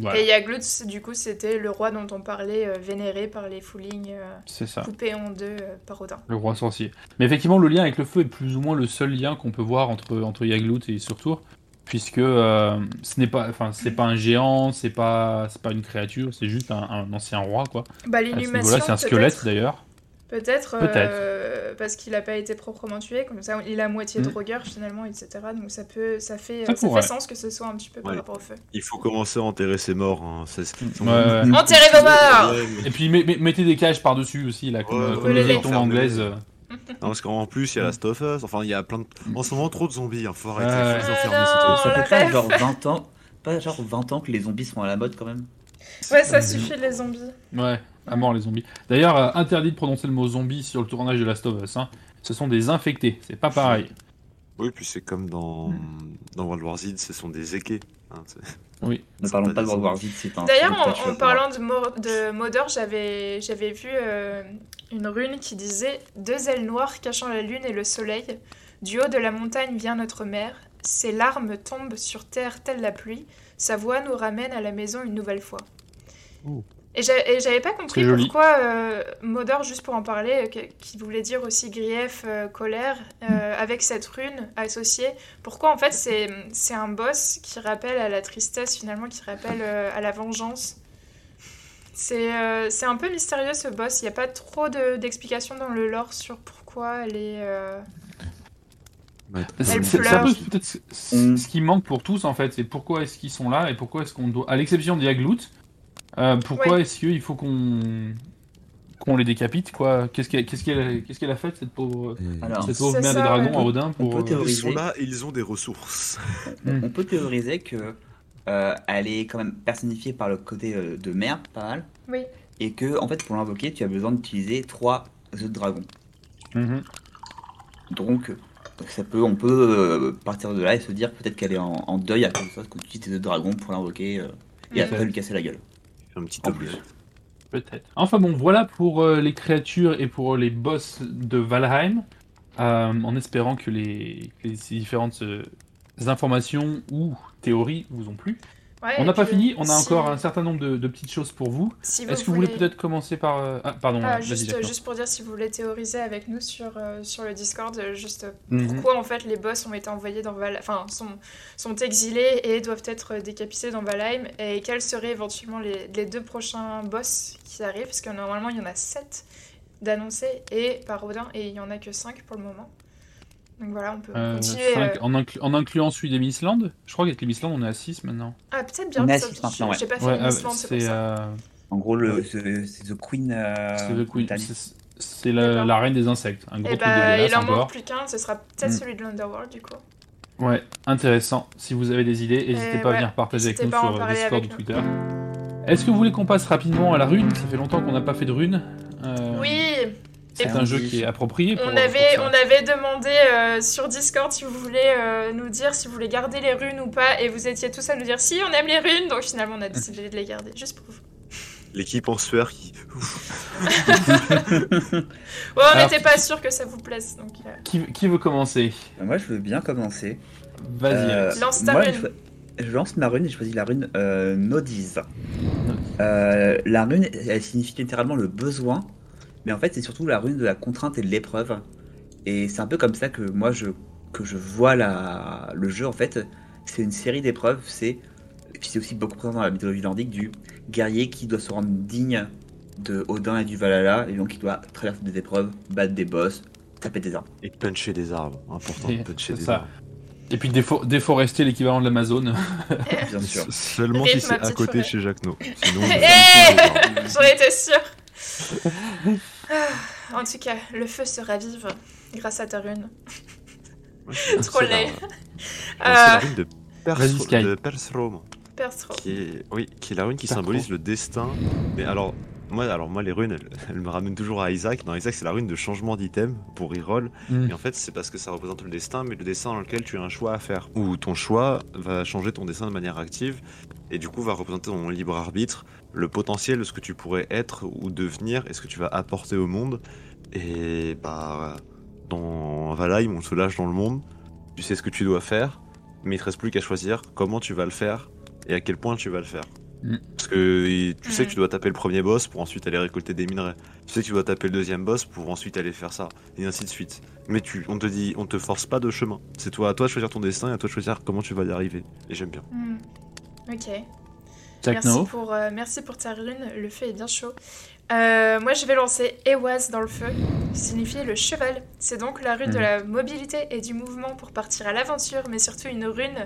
Voilà. Et Yaglut, du coup, c'était le roi dont on parlait, euh, vénéré par les Foulings, euh, coupé en deux euh, par Odin. le roi sorcier. Mais effectivement, le lien avec le feu est plus ou moins le seul lien qu'on peut voir entre, entre Yaglut et Surtur, puisque euh, ce n'est pas, enfin, c'est pas un géant, c'est pas, c'est pas une créature, c'est juste un, un ancien roi, quoi. Bah, À ce l'inhumation, niveau-là, c'est un squelette peut-être d'ailleurs. Peut-être Peut-être. euh, parce qu'il n'a pas été proprement tué, comme ça il est à moitié Mm. drogueur finalement, etc. Donc ça peut, ça fait, Ça ça fait sens que ce soit un petit peu par Ouais. rapport au feu. Il faut commencer à enterrer ses morts. Hein. C'est- Ouais, ouais. Mm. Enterrez vos morts Et puis met- met- mettez des cages par-dessus aussi, là, comme, Ouais, euh, ouais, comme ouais, les ouais. tombes anglaises. Euh. Non, parce qu'en plus, il y a la Stuff Us. Enfin, il y a plein de. En ce moment, trop de zombies. hein. Faut arrêter. Faut Ah enfermer, non. Ça fait pas genre 20 ans, pas genre 20 ans que les zombies sont à la mode quand même. Ouais, ça suffit les zombies. Ouais, à mort les zombies. D'ailleurs, euh, interdit de prononcer le mot zombie sur le tournage de Last of Us. Hein. Ce sont des infectés, c'est pas pareil. Oui, puis c'est comme dans, dans World War Z, ce sont des équés. hein, Oui. Ne parlons pas de World War Z, c'est un. D'ailleurs, en, en parlant de, mo- de modeur, j'avais j'avais vu euh, une rune qui disait Deux ailes noires cachant la lune et le soleil. Du haut de la montagne vient notre mère. Ses larmes tombent sur terre telle la pluie. Sa voix nous ramène à la maison une nouvelle fois. Oh. Et j'a- et j'avais pas compris pourquoi euh, Modor, juste pour en parler, euh, qui voulait dire aussi grief, euh, colère, euh, avec cette rune associée, pourquoi en fait c'est c'est un boss qui rappelle à la tristesse finalement, qui rappelle euh, à la vengeance. C'est euh, c'est un peu mystérieux ce boss, il n'y a pas trop de- d'explications dans le lore sur pourquoi elle est... euh. C'est peut-être ce- ce Mm. ce qui manque pour tous en fait, c'est pourquoi est-ce qu'ils sont là et pourquoi est-ce qu'on doit, à l'exception d'Yaglout, euh, pourquoi Ouais. est-ce qu'il faut qu'on qu'on les décapite quoi? Qu'est-ce qu'elle a- fait cette pauvre Alors, cette pauvre mère des dragons à Odin On pour peut euh, Ils théoriser. sont là et ils ont des ressources. On, on peut théoriser que euh, elle est quand même personnifiée par le côté euh, de mer, pas mal, Oui. et que en fait pour l'invoquer, tu as besoin d'utiliser trois œufs de dragon. mhm. Donc ça peut, on peut euh, partir de là et se dire peut-être qu'elle est en, en deuil à cause de ça, que tu utilises tes œufs de dragon pour l'invoquer euh, et Mm. après lui casser la gueule. Un petit En. Peut-être. Enfin bon, voilà pour euh, les créatures et pour les boss de Valheim. Euh, en espérant que les, différentes euh, informations ou théories vous ont plu. Ouais, on n'a pas fini, on a si- encore un certain nombre de, de petites choses pour vous. si Est-ce que vous voulez voulez- peut-être commencer par... euh, Ah, pardon, Ah, vas-y, juste, pour dire si vous voulez théoriser avec nous sur, euh, sur le Discord, euh, juste euh, Mhm. pourquoi en fait les boss ont été envoyés dans Val... enfin sont, sont exilés et doivent être décapités dans Valheim et quels seraient éventuellement les, les deux prochains boss qui arrivent? Parce que normalement il y en a 7 d'annoncés et par Odin et il y en a que 5 pour le moment. Donc voilà, on peut Euh, continuer. euh, en, inclu- en incluant celui des Missland Je crois qu'avec les Missland, on est à 6 maintenant. Ah peut-être bien On est à ça, six maintenant, ouais. J'ai pas fait Ouais, le euh, Mistland, c'est pour c'est ça. euh, En gros, le, c'est The Queen. euh, c'est Queen- la, reine des insectes. Un gros Et truc bah dégueulasse il en manque plus qu'un, ce sera peut-être Mm. celui de l'Underworld du coup. Ouais, intéressant. Si vous avez des idées, n'hésitez Euh, pas à ouais, venir partager avec nous sur Discord ou. Twitter. Est-ce que vous voulez qu'on passe rapidement à la rune? Ça fait longtemps qu'on n'a pas fait de rune. Euh, Oui, C'est un jeu qui est approprié pour On pour avait, on avait demandé euh, sur Discord si vous voulez euh, nous dire si vous voulez garder les runes ou pas, et vous étiez tous à nous dire si on aime les runes, donc finalement on a décidé de les garder, juste pour vous. L'équipe en sueur qui. Ouais, on n'était pas sûr que ça vous plaise, donc euh, Qui, qui veut commencer? Moi, je veux bien commencer. Vas-y. Euh, Lance ta moi, rune. Je, lance ma rune et je choisis la rune euh, Nodiz. Euh, la rune, elle signifie littéralement le besoin, mais en fait, c'est surtout la rune de la contrainte et de l'épreuve. Et c'est un peu comme ça que moi, je, que je vois la, le jeu. En fait, c'est une série d'épreuves. C'est, et puis c'est aussi beaucoup présent dans la mythologie nordique du guerrier qui doit se rendre digne de Odin et du Valhalla, et donc il doit traverser des épreuves, battre des boss, taper des armes. Et puncher des arbres. Important Et- puncher des ça. arbres. Et puis défo- déforester l'équivalent de l'Amazon. Bien sûr. Seulement si c'est à côté forêt. chez Jacques No. Arbres. j'en étais sûre. Ah, en tout cas, le feu se ravive grâce à ta rune. Trop laid. Non, C'est la Euh, rune de. Persro- de Persrom. Qui est oui qui est la rune qui symbolise le destin mais alors moi alors moi les runes elles, elles me ramènent toujours à Isaac dans Isaac c'est la rune de changement d'item pour reroll Mm. et en fait c'est parce que ça représente le destin mais le destin dans lequel tu as un choix à faire où ton choix va changer ton destin de manière active et du coup va représenter ton libre arbitre le potentiel de ce que tu pourrais être ou devenir et ce que tu vas apporter au monde et bah dans Valheim on te lâche dans le monde tu sais ce que tu dois faire mais il te reste plus qu'à choisir comment tu vas le faire et à quel point tu vas le faire. Mm. Parce que tu sais que tu dois taper le premier boss pour ensuite aller récolter des minerais. Tu sais que tu dois taper le deuxième boss pour ensuite aller faire ça, et ainsi de suite. Mais tu, on te dit, on te force pas de chemin. C'est toi, à toi de choisir ton destin et à toi de choisir comment tu vas y arriver. Et j'aime bien. Hmm. Ok. Merci pour, euh, merci pour ta rune, le feu est bien chaud. Euh, moi, je vais lancer Ewaz dans le feu, qui signifie le cheval. C'est donc la rune de Mhm. la mobilité et du mouvement pour partir à l'aventure, mais surtout une rune,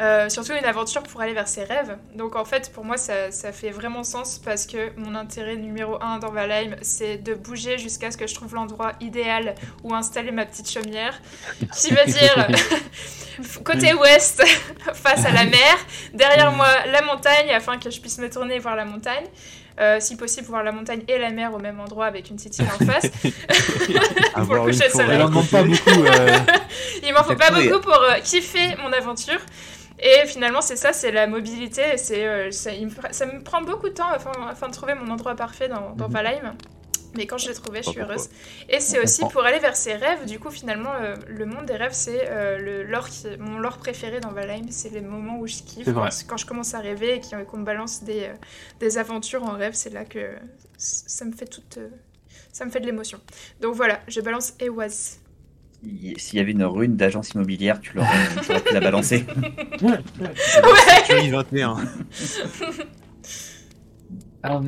euh, surtout une aventure pour aller vers ses rêves. Donc en fait, pour moi, ça, ça fait vraiment sens parce que mon intérêt numéro un dans Valheim, c'est de bouger jusqu'à ce que je trouve l'endroit idéal où installer ma petite chaumière, qui veut dire côté ouest, face à la mer, derrière moi la montagne, afin que je puisse me tourner et voir la montagne. Euh, si possible, voir la montagne et la mer au même endroit avec une petite île en face. Avoir le coucher de soleil. Euh, Il m'en faut pas beaucoup pour euh, kiffer mon aventure. Et finalement, c'est ça, c'est la mobilité. C'est, euh, ça, me pr- ça me prend beaucoup de temps afin, afin de trouver mon endroit parfait dans, dans Mhm. Valheim. Mais quand je l'ai trouvé, je suis heureuse. Et c'est aussi pour aller vers ses rêves. Du coup, finalement, euh, le monde des rêves, c'est euh, le lore qui, mon lore préféré dans Valheim. C'est les moments où je kiffe. Quand, quand je commence à rêver et qu'on me balance des, euh, des aventures en rêve, c'est là que ça me fait toute. ça me fait de l'émotion. Donc voilà, je balance Ewaz. S'il y avait une rune d'agence immobilière, tu l'aurais pu la balancer. Fury 21.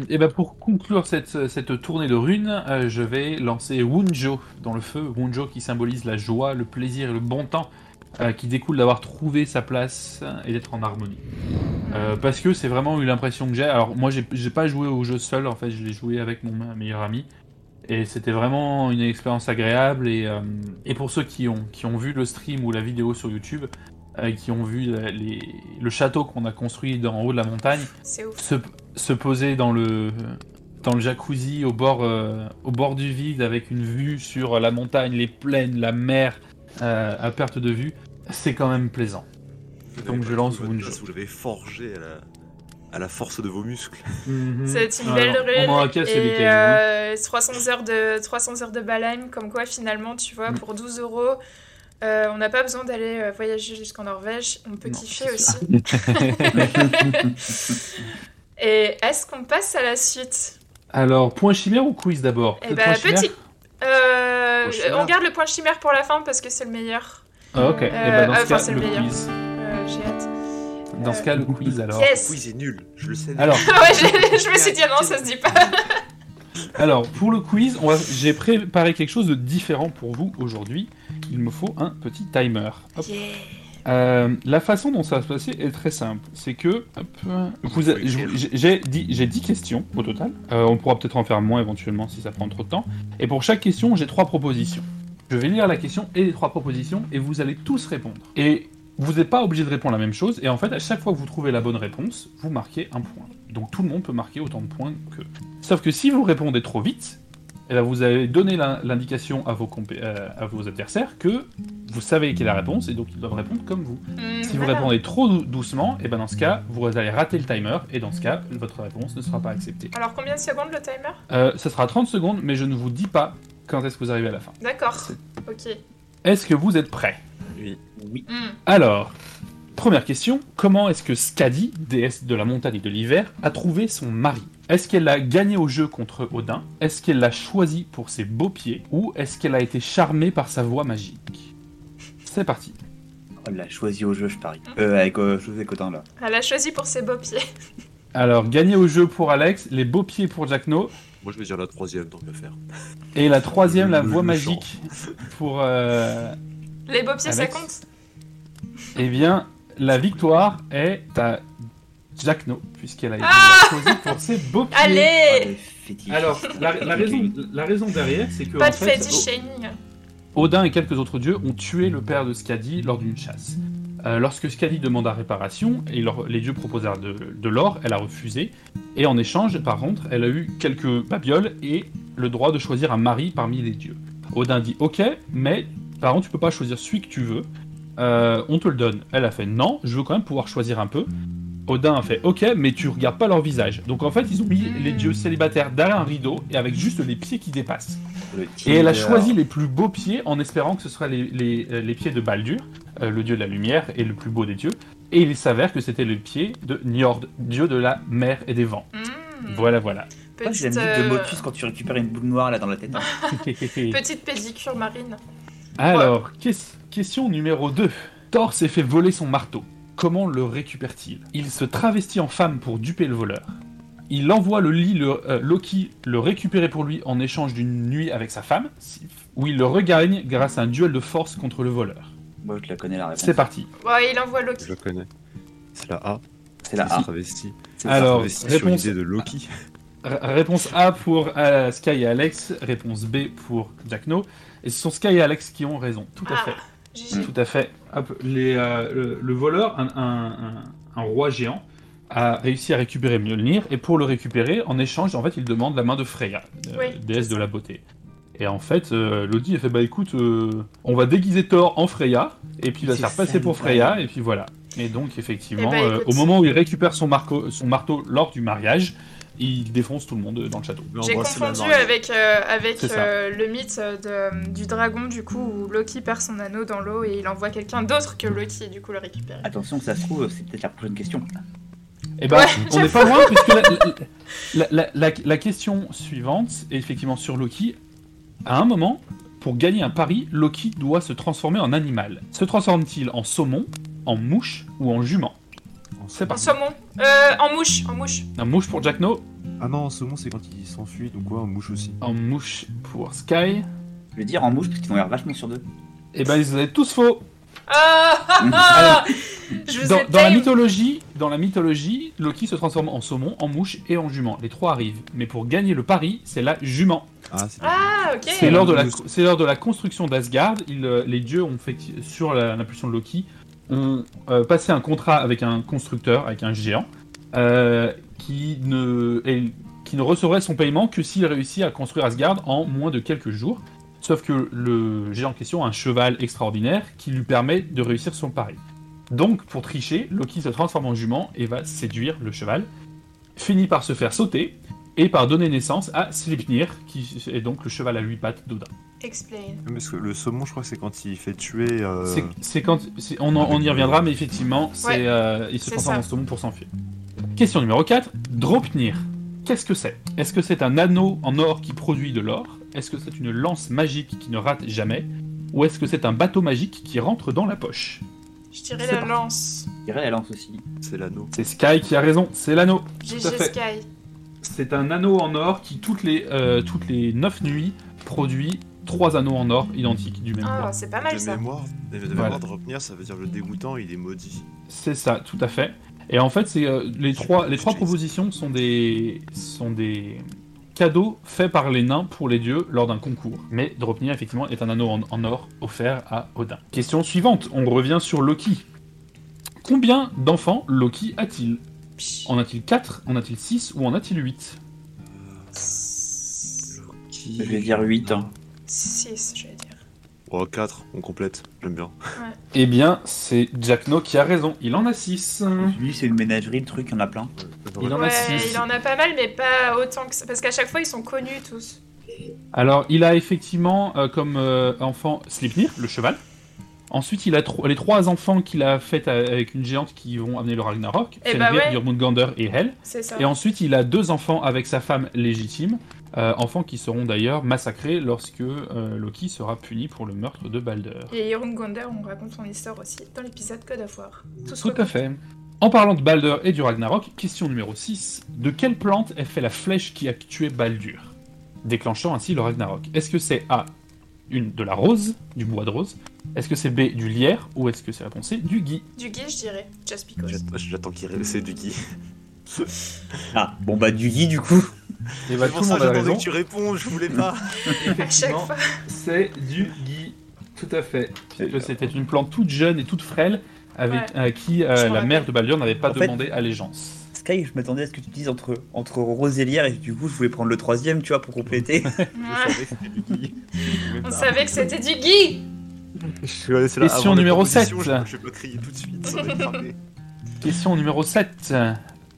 et ben pour conclure cette, cette tournée de runes, euh, je vais lancer Wunjo dans le feu. Wunjo qui symbolise la joie, le plaisir et le bon temps euh, qui découle d'avoir trouvé sa place et d'être en harmonie. Euh, parce que c'est vraiment eu l'impression que j'ai. Alors moi j'ai j'ai pas joué au jeu seul, en fait je l'ai joué avec mon meilleur ami. Et c'était vraiment une expérience agréable. Et, euh, et pour ceux qui ont, qui ont vu le stream ou la vidéo sur YouTube, euh, qui ont vu la- les- le château qu'on a construit dans haut de la montagne, se, se poser dans le, dans le jacuzzi au bord, euh, au bord du vide avec une vue sur la montagne, les plaines, la mer euh, à perte de vue, c'est quand même plaisant. Donc je lance Wunjo. place, Vous l'avez forgé à la, à la force de vos muscles. C'est en a cassé des et cailloux. hein. euh, 300 heures de 300 heures de Balheim, comme quoi finalement, tu vois, Mm. pour 12 euros, euh, on n'a pas besoin d'aller euh, voyager jusqu'en Norvège. On peut Non, kiffer c'est aussi. Et est-ce qu'on passe à la suite? Alors, point chimère ou quiz d'abord? Eh ben, petit. Euh, on garde le point chimère pour la fin parce que c'est le meilleur. Ah, ok. Eh ben, dans Euh, ce enfin, cas, c'est le le meilleur. quiz. Euh, J'ai hâte. Dans ce cas, le quiz alors. Yes Oui, c'est nul, je le sais. Alors, Ouais, j'ai- je me suis dit, ah non, ça se dit pas. alors, pour le quiz, va- j'ai préparé quelque chose de différent pour vous aujourd'hui. Il me faut un petit timer. Hop. Yeah. Euh, la façon dont ça va se passer est très simple. C'est que euh, j'ai- j'ai 10 questions au total. Euh, on pourra peut-être en faire moins éventuellement si ça prend trop de temps. Et pour chaque question, j'ai trois propositions. Je vais lire la question et les trois propositions et vous allez tous répondre. Et vous n'êtes pas obligé de répondre la même chose. Et en fait, à chaque fois que vous trouvez la bonne réponse, vous marquez un point. Donc tout le monde peut marquer autant de points que. Sauf que si vous répondez trop vite, eh ben, vous avez donné l'indication à, vos compé- euh, à vos adversaires que vous savez quelle est la réponse et donc ils doivent répondre comme vous. Hmm, Si vous répondez trop dou- doucement, et ben dans ce cas, vous allez rater le timer, et dans ce cas, votre réponse ne sera pas acceptée. Alors, combien de secondes le timer? Euh, ça sera 30 secondes, mais je ne vous dis pas quand est-ce que vous arrivez à la fin. D'accord. Ok. Est-ce que vous êtes prêts? Oui. Oui. Hmm. Alors, première question, comment est-ce que Skadi, déesse de la montagne et de l'hiver, a trouvé son mari? Est-ce qu'elle a gagné au jeu contre Odin? Est-ce qu'elle l'a choisi pour ses beaux pieds? Ou est-ce qu'elle a été charmée par sa voix magique? C'est parti. On l'a choisi au jeu, je parie. Euh, avec euh, José Cotin, là. Elle a choisi pour ses beaux pieds. Alors, gagné au jeu pour Alex, les beaux pieds pour Jackno, Moi, je vais dire la troisième, tant qu'à faire. Et la troisième, la voix magique pour. euh, Les beaux pieds, ça compte eh bien, la victoire est à Jackno, puisqu'elle a été Ah choisie pour ses beaux pieds. Allez le fétiche. Alors, la, la raison, la raison derrière, c'est que Pas en de fait, fetish shaming. Odin et quelques autres dieux ont tué le père de Skadi lors d'une chasse. Euh, lorsque Skadi demanda réparation et leur- les dieux proposèrent de, de l'or, elle a refusé. Et en échange, par contre, elle a eu quelques babioles et le droit de choisir un mari parmi les dieux. Odin dit ok, mais par contre, tu peux pas choisir celui que tu veux. Euh, on te le donne. Elle a fait non, je veux quand même pouvoir choisir un peu. Odin a fait ok, mais tu regardes pas leur visage. Donc en fait, ils ont mis les dieux célibataires derrière un rideau et avec juste les pieds qui dépassent. Et elle a choisi les plus beaux pieds en espérant que ce seraient les, les- euh, les pieds de Baldur, euh, le dieu de la lumière et le plus beau des dieux. Et il s'avère que c'était le pied de Njord, dieu de la mer et des vents. Hmm. Voilà, voilà. Moi, Petite, musique de Motus quand tu récupères une boule noire là dans la tête. hein. petite pédicure marine. Alors, ques- question numéro 2. Thor s'est fait voler son marteau. Comment le récupère-t-il? Il se travestit en femme pour duper le voleur. il envoie le lit, le, euh, Loki le récupérer pour lui en échange d'une nuit avec sa femme, où il le regagne grâce à un duel de force contre le voleur. Moi, je la connais la réponse. C'est parti. Ouais, il envoie Loki. Je le connais. C'est la A. C'est la C'est A. travesti. C'est Alors, Travesti sur réponse- l'idée de Loki. R- réponse A pour euh, Sky et Alex, réponse B pour Jack No. Et ce sont Sky et Alex qui ont raison, tout à Ah, fait. Tout à fait. Hop, les, euh, le, le voleur, un, un- un- un roi géant, a réussi à récupérer Mjolnir, et pour le récupérer, en échange, en fait, il demande la main de Freya, euh, Oui, déesse de la beauté. Et en fait, euh, Lodi a fait bah écoute, euh, on va déguiser Thor en Freya, et puis il va se faire passer pour Freya, et puis voilà. Et donc, effectivement, Eh ben, euh, écoute. au moment où il récupère son, marco- son marteau lors du mariage, il défonce tout le monde dans le château. J'ai confondu avec, euh, avec euh, le mythe de, du dragon, du coup, où Loki perd son anneau dans l'eau et il envoie quelqu'un d'autre que Loki, et du coup, le récupérer. Attention, ça se trouve, c'est peut-être la prochaine question. Eh ben, Ouais, on n'est pas loin, puisque la, la- la- la- la question suivante est effectivement sur Loki. À un moment, pour gagner un pari, Loki doit se transformer en animal. Se transforme-t-il en saumon, en mouche ou en jument? En saumon. Euh, en mouche, en mouche. Un mouche pour Jack No, Ah non, en saumon, c'est quand il s'enfuit, donc ouais, en mouche aussi. en mouche pour Sky. Je vais dire en mouche parce qu'ils ont l'air vachement sur deux. Eh ben, ils avaient tous faux. Ah, ah, ah Je vous Dans, ai dans la mythologie, dans la mythologie, Loki se transforme en saumon, en mouche et en jument. Les trois arrivent. Mais pour gagner le pari, c'est la jument. Ah, c'est Ah, ok. C'est lors, de la, Juste. c'est lors de la construction d'Asgard, euh, les dieux ont fait, sur l'impulsion de Loki, ont euh, un contrat avec un constructeur, avec un géant, euh, qui ne recevrait son paiement que s'il réussit à construire Asgard en moins de quelques jours. Sauf que le géant en question a un cheval extraordinaire qui lui permet de réussir son pari. Donc, pour tricher, Loki se transforme en jument et va séduire le cheval, finit par se faire sauter, et par donner naissance à Sleipnir, qui est donc le cheval à huit pattes d'Odin. Explain. Parce que le saumon, je crois que c'est quand il fait tuer. euh, C'est- quand on, en- on y reviendra, mais effectivement, c'est Ouais, euh, il se transforme en saumon pour s'enfuir. Question numéro 4. Dropnir. Qu'est-ce que c'est? Est-ce que c'est un anneau en or qui produit de l'or? Est-ce que c'est une lance magique qui ne rate jamais? Ou est-ce que c'est un bateau magique qui rentre dans la poche? Je dirais la parti. lance. Je dirais la lance aussi. C'est l'anneau. C'est Sky qui a raison, c'est l'anneau. GG fait. Sky. C'est un anneau en or qui, toutes les, euh, toutes les 9 nuits, produit trois anneaux en or identiques du même Ah, c'est pas mal de ça. mémoire, de, de Voilà. mémoire de retenir, ça veut dire le dégoûtant, il est maudit. C'est ça, tout à fait. Et en fait, c'est euh, les trois les trois Jeez. propositions sont des sont des cadeaux faits par les nains pour les dieux lors d'un concours. Mais Dropnir effectivement est un anneau en, en or offert à Odin. Question suivante, on revient sur Loki. Combien d'enfants Loki a-t-il? En a-t-il 4 En a-t-il 6 Ou en a-t-il 8 Je vais dire 8. Hein. 6, je vais dire. Oh, 4, on complète, j'aime bien. Eh bien, c'est Jack No qui a raison. Il en a 6. Lui, c'est une ménagerie, le truc, il y en a plein. Il en a Ouais, six. il en a pas mal, mais pas autant que ça. Parce qu'à chaque fois, ils sont connus tous. Alors, il a effectivement euh, comme euh, enfant Sleipnir, le cheval. Ensuite, il a tro- les trois enfants qu'il a fait avec une géante qui vont amener le Ragnarok, Eh bah ouais. Et Hel. Et ensuite, il a deux enfants avec sa femme légitime, euh, enfants qui seront d'ailleurs massacrés lorsque euh, Loki sera puni pour le meurtre de Balder. Et Jormungandr, on raconte son histoire aussi dans l'épisode God of War. Tout à fait. En parlant de Balder et du Ragnarok, question numéro 6. De quelle plante est fait la flèche qui a tué Baldur? Déclenchant ainsi le Ragnarok. Est-ce que c'est A, une de la rose, du bois de rose Est-ce que c'est B, du lierre Ou est-ce que c'est réponse C, du gui Du guy, je dirais. Just because. J'attends- qu'il c'est du qui. Ah, bon bah du Guy du coup. Et bah C'est tout pour ça j'attendais que tu réponds, je voulais pas. À chaque Effectivement, fois. c'est du gui. Tout à fait. C'était une plante toute jeune et toute frêle avec, Ouais. à qui euh, la mère de Baldur n'avait pas En fait- demandé allégeance. Sky, je m'attendais à ce que tu dises entre, entre Rose et Lierre et du coup je voulais prendre le troisième, tu vois, pour compléter. Ouais. Je savais que c'était du qui. On savait que c'était du guy Je là Question avant les numéro propositions, 7. Je je vais pas crier tout de suite, ça va. Question numéro 7.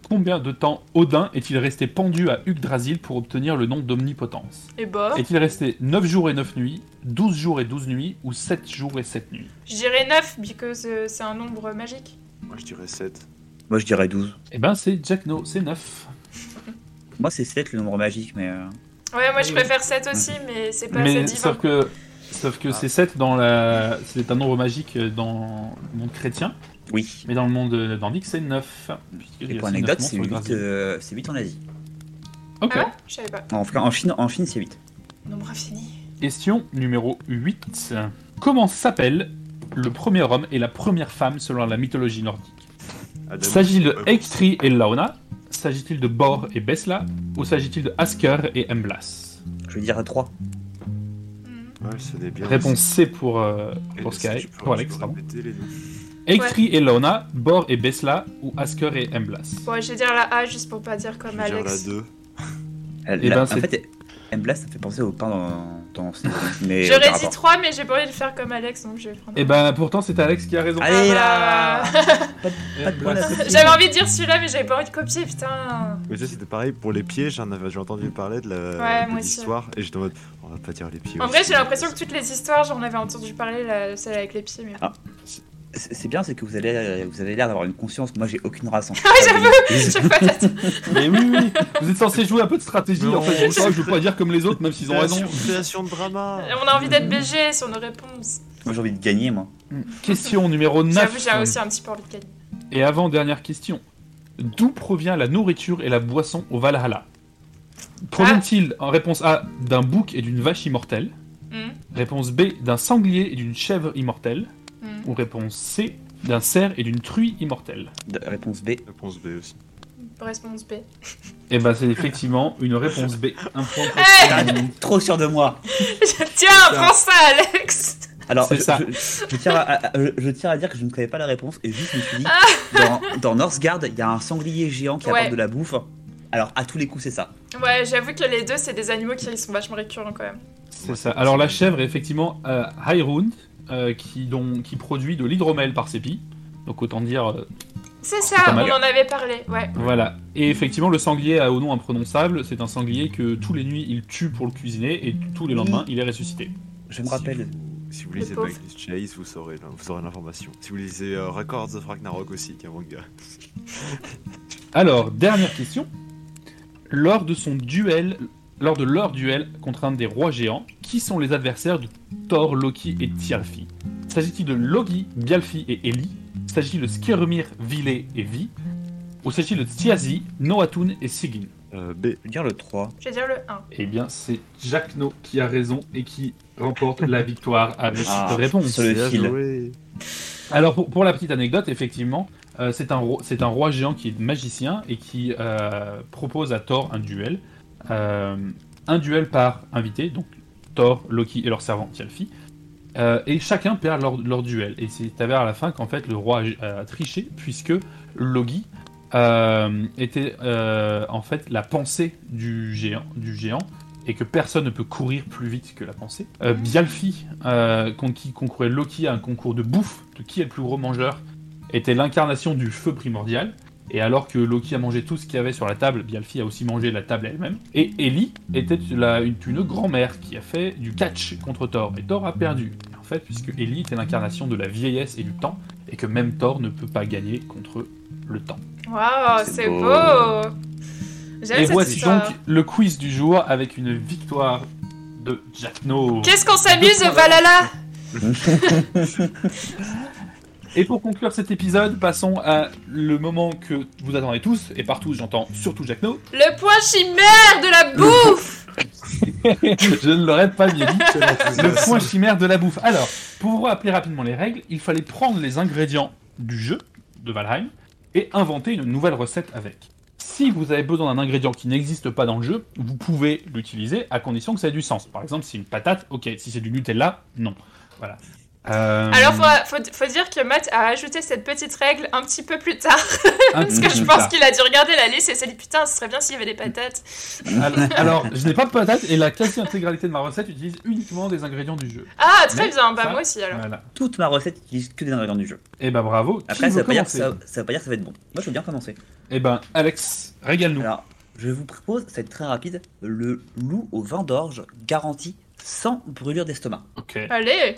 Combien de temps Odin est-il resté pendu à Yggdrasil pour obtenir le nom d'omnipotence? Et bah, Est-il resté 9 jours et 9 nuits, 12 jours et 12 nuits ou 7 jours et 7 nuits? Je dirais 9, because euh, c'est un nombre magique. Moi je dirais 7. Moi je dirais 12. Eh ben c'est Jack No, c'est 9. Moi c'est 7 le nombre magique, mais. euh, Ouais, moi je préfère 7 aussi, mais c'est pas assez Mais divin. sauf que, sauf que Ah. c'est 7 dans la... C'est un nombre magique dans le monde chrétien, Oui. mais dans le monde nordique c'est 9. Et pour anecdote, c'est 8, euh, c'est 8 en Asie. Ok. Ah ouais Je savais pas. En, en Chine, en Chine c'est 8. Nombre infini. Question numéro 8. Comment s'appelle le premier homme et la première femme selon la mythologie nordique? S'agit-il de Eiktri et Launa S'agit-il de Bor et Besla? Ou s'agit-il de Asker et Emblas? Je vais dire 3. Ouais, bien. Réponse C pour, euh, Et pour Sky, pour Alex, pardon. Eiktri et Launa, Bor et Besla ou Asker et Emblas Bon, je vais dire la A juste pour pas dire comme Je vais dire Alex. la 2. Elle- Eh la- ben, en fait, Emblas, ça fait penser au pain dans, J'aurais aucun dit rapport. 3, mais j'ai pas envie de faire comme Alex, donc je vais prendre. Et ben pourtant c'est Alex qui a raison. Allez Ah, là Emblas. côté. J'avais envie de dire celui-là, mais j'avais pas envie de copier, putain. Mais ça, c'était pareil pour les pieds. J'en avais j'ai entendu parler de l'histoire. Et j'étais en mode, on va pas dire les pieds. En aussi. vrai, j'ai l'impression que toutes les histoires, j'en avais entendu parler, la- celle avec les pieds, mais. Ah. C'est bien, c'est que vous, allez, vous avez l'air d'avoir une conscience. Moi, j'ai aucune race. hein. Ouais, j'avoue, pas tête. Mais oui, oui, vous êtes censé jouer un peu de stratégie. En fait, je veux pas dire comme les autres, même s'ils ont raison. Création, création de drama. On a envie d'être BG sur nos réponses. Moi, j'ai envie de gagner, moi. Question numéro 9. J'avoue, j'ai aussi un petit peu envie de gagner. Et avant dernière question. D'où provient la nourriture et la boisson au Valhalla? Provient-il en réponse A d'un bouc et d'une vache immortelle? Hmm, Réponse B d'un sanglier et d'une chèvre immortelle? Ou réponse C d'un cerf et d'une truie immortelle De- réponse B. Réponse B aussi. Réponse B. Eh ben c'est effectivement une réponse B. Un point pour Hey Stéphanie. Trop sûr de moi. Tiens, prends ça, Alex Alors, C'est je, ça. je- je tiens à, je tiens à dire que je ne connais pas la réponse et juste je me suis dit, Ah. dans, dans Northgard, il y a un sanglier géant qui Ouais. apporte de la bouffe. Alors, à tous les coups, c'est ça. Ouais, j'avoue que les deux, c'est des animaux qui sont vachement récurrents quand même. C'est ça. Alors la chèvre est effectivement euh, Hyrund, euh, qui, dont- qui produit de l'hydromel par sépi. Donc autant dire euh, C'est ça, on mal. en avait parlé, ouais. Voilà. Et effectivement, le sanglier a au nom imprononçable. C'est un sanglier que tous les nuits il tue pour le cuisiner et tous les lendemains il est ressuscité. Je me Si rappelle. vous- Si vous Le lisez pauvre. Blacklist Chase, vous saurez, vous aurez l'information. Si vous lisez euh, Records of Ragnarok aussi, qui est un manga. Alors, dernière question. Lors de son duel, lors de leur duel contre un des rois géants, qui sont les adversaires de Thor, Loki et Tjalfi S'agit-il de Logi, Bjalfi et Eli? S'agit-il de Skirmir, Vile et Vi? Ou s'agit-il de Thiazi, Noatun et Sigyn? Euh, B. Je veux dire le 3. Je vais dire le 1. Eh bien, c'est Jacques No qui a raison et qui remporte la victoire avec Ah, cette réponse. le fil. joué. Alors pour, pour la petite anecdote, effectivement, euh, c'est un, roi- c'est un roi géant qui est magicien et qui euh, propose à Thor un duel. Euh, un duel par invité, donc Thor, Loki et leur servant Tjalfi. Euh, et chacun perd leur, leur duel. Et c'est avéré à la fin qu'en fait le roi a, a triché puisque Logi euh, était euh, en fait la pensée du géant, du géant et que personne ne peut courir plus vite que la pensée. Euh, contre qui concourait Loki à un concours de bouffe, de qui est le plus gros mangeur, était l'incarnation du feu primordial. Et alors que Loki a mangé tout ce qu'il y avait sur la table, Bjalfi a aussi mangé la table elle-même. Et Ellie était la- une, une grand-mère qui a fait du catch contre Thor. Et Thor a perdu. En fait, puisque Ellie était l'incarnation de la vieillesse et du temps, et que même Thor ne peut pas gagner contre le temps. Waouh, C'est beau. beau. Et cette voici histoire. donc le quiz du jour avec une victoire de Jack No. Qu'est-ce qu'on s'amuse, Valhalla Et pour conclure cet épisode, passons à le moment que vous attendez tous, et partout j'entends surtout Jack No. Le point chimère de la bouffe Je ne l'aurais pas bien dit. Le point chimère de la bouffe. Alors, pour vous rappeler rapidement les règles, il fallait prendre les ingrédients du jeu de Valheim et inventer une nouvelle recette avec. Si vous avez besoin d'un ingrédient qui n'existe pas dans le jeu, vous pouvez l'utiliser à condition que ça ait du sens. Par exemple, si c'est une patate, ok. Si c'est du Nutella, non. Voilà. Euh, Alors, faut, faut, faut dire que Matt a ajouté cette petite règle un petit peu plus tard. Parce que je pense qu'il a dû regarder la liste et s'est dit putain, ce serait bien s'il y avait des patates. Alors, alors, je n'ai pas de patate et la quasi-intégralité de ma recette utilise uniquement des ingrédients du jeu. Ah, très Mais bien, bah ça, moi aussi alors. Voilà. Toute ma recette utilise que des ingrédients du jeu. Et bah bravo. Qui Après, ça veut veut, pas dire que ça, ça veut pas dire que ça va être bon. Moi, je veux bien commencer. Eh ben, Alex, régale-nous. Alors, je vous propose, ça va être très rapide, le loup au vin d'orge garanti sans brûlure d'estomac. Ok. Allez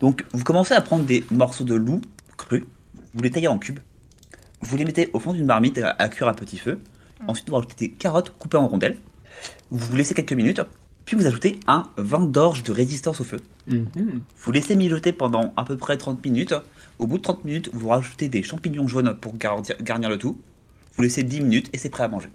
Donc, vous commencez à prendre des morceaux de loup crus, vous les taillez en cubes, vous les mettez au fond d'une marmite à, cuire à petit feu. Mm. Ensuite, vous rajoutez des carottes coupées en rondelles. Vous vous laissez quelques minutes, puis vous ajoutez un vin d'orge de résistance au feu. Mhm. Vous laissez mijoter pendant à peu près 30 minutes. Au bout de 30 minutes, vous rajoutez des champignons jaunes pour garantir- garnir le tout. Vous laissez 10 minutes et c'est prêt à manger.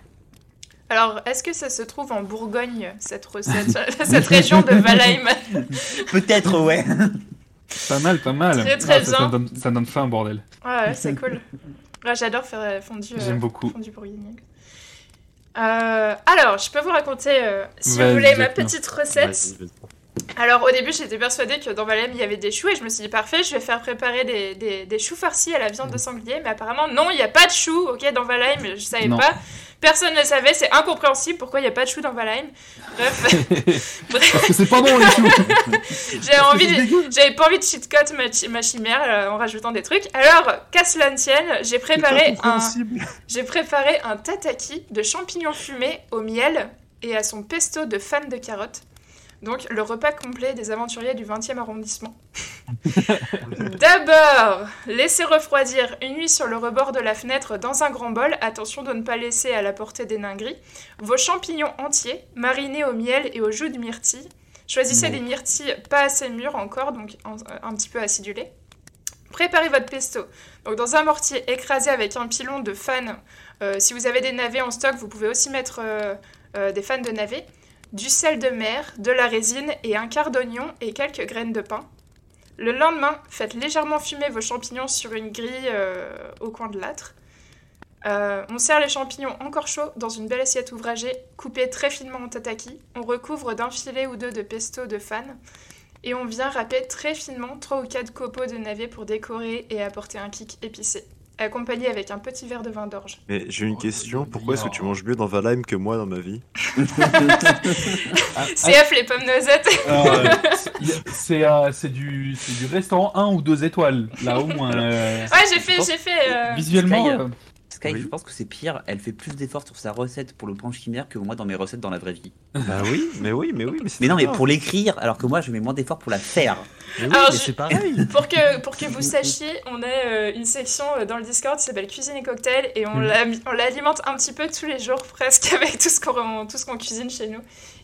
Alors, est-ce que ça se trouve en Bourgogne, cette recette, cette région de Valheim Peut-être, ouais. Pas mal, pas mal. Très, très Ah, ça, ça bien. donne, ça donne faim, bordel. Ouais, ouais, c'est cool. Ouais, J'adore faire euh, fondu, euh, J'aime beaucoup. fondu bourguignon. Euh, alors, je peux vous raconter, euh, si vous voulez, ma petite recette. Alors au début j'étais persuadée que dans Valem il y avait des choux et je me suis dit parfait je vais faire préparer des, des, des choux farcis à la viande de sanglier mais apparemment non il n'y a pas de choux ok dans Valheim je savais Non. pas personne ne le savait c'est incompréhensible pourquoi il n'y a pas de choux dans Valheim. Bref. Parce que c'est pas bon, les choux. j'avais envie j'avais pas envie de cheat ma, chi- ma chimère euh, en rajoutant des trucs. Alors qu'à cela ne tienne j'ai préparé un j'ai préparé un tataki de champignons fumés au miel et à son pesto de fan de carottes. Donc le repas complet des aventuriers du 20e arrondissement. D'abord, laissez refroidir une nuit sur le rebord de la fenêtre dans un grand bol. Attention de ne pas laisser à la portée des nains gris. Vos champignons entiers, marinés au miel et au jus de myrtille. Choisissez des myrtilles pas assez mûres encore, donc un, un petit peu acidulées. Préparez votre pesto. Donc dans un mortier écrasé avec un pilon de fan. Euh, si vous avez des navets en stock, vous pouvez aussi mettre euh, euh, des fans de navets. Du sel de mer, de la résine et un quart d'oignon et quelques graines de pain. Le lendemain, faites légèrement fumer vos champignons sur une grille euh, au coin de l'âtre. Euh, on sert les champignons encore chauds dans une belle assiette ouvragée, coupée très finement en tataki. On recouvre d'un filet ou deux de pesto de fan. Et on vient râper très finement 3 ou 4 copeaux de navet pour décorer et apporter un kick épicé. Accompagné avec un petit verre de vin d'orge. Mais j'ai une Oh, question, c'est pourquoi est-ce que tu manges mieux dans Valheim que moi dans ma vie Ah, CF les pommes noisettes euh, c'est- euh, c'est du, du restaurant 1 ou 2 étoiles, là au moins. euh, Ouais, j'ai fait, j'ai fait. euh, visuellement, Sky, Oui. je pense que c'est pire. Elle fait plus d'efforts sur sa recette pour le plan chimère que moi dans mes recettes dans la vraie vie. Bah oui, mais oui, mais oui. Mais, c'est Mais non, mais pour l'écrire, alors que moi je mets moins d'efforts pour la faire. Oui, je- c'est pareil. Pour que, pour que vous sachiez, on a euh, une section euh, dans le Discord qui s'appelle Cuisine et Cocktail et on la- on l'alimente un petit peu tous les jours presque avec tout ce qu'on tout ce qu'on cuisine chez nous.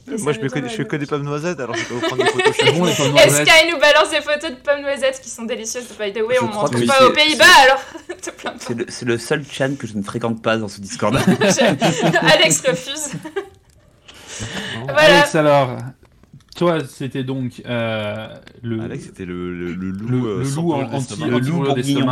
Moi je, me connais, je fais que des pommes noisettes, alors je peux vous prendre des photos chez moi. Sky nous balance des photos de pommes noisettes qui sont délicieuses. By the way, Je on que trouve pas aux Pays-Bas alors te plains pas. C'est le, seul chan que je ne fréquente pas dans ce Discord. Alex refuse. voilà. Alex, alors, toi, c'était donc euh, le, Alex c'était le, le, le loup, le, euh, loup en- loup.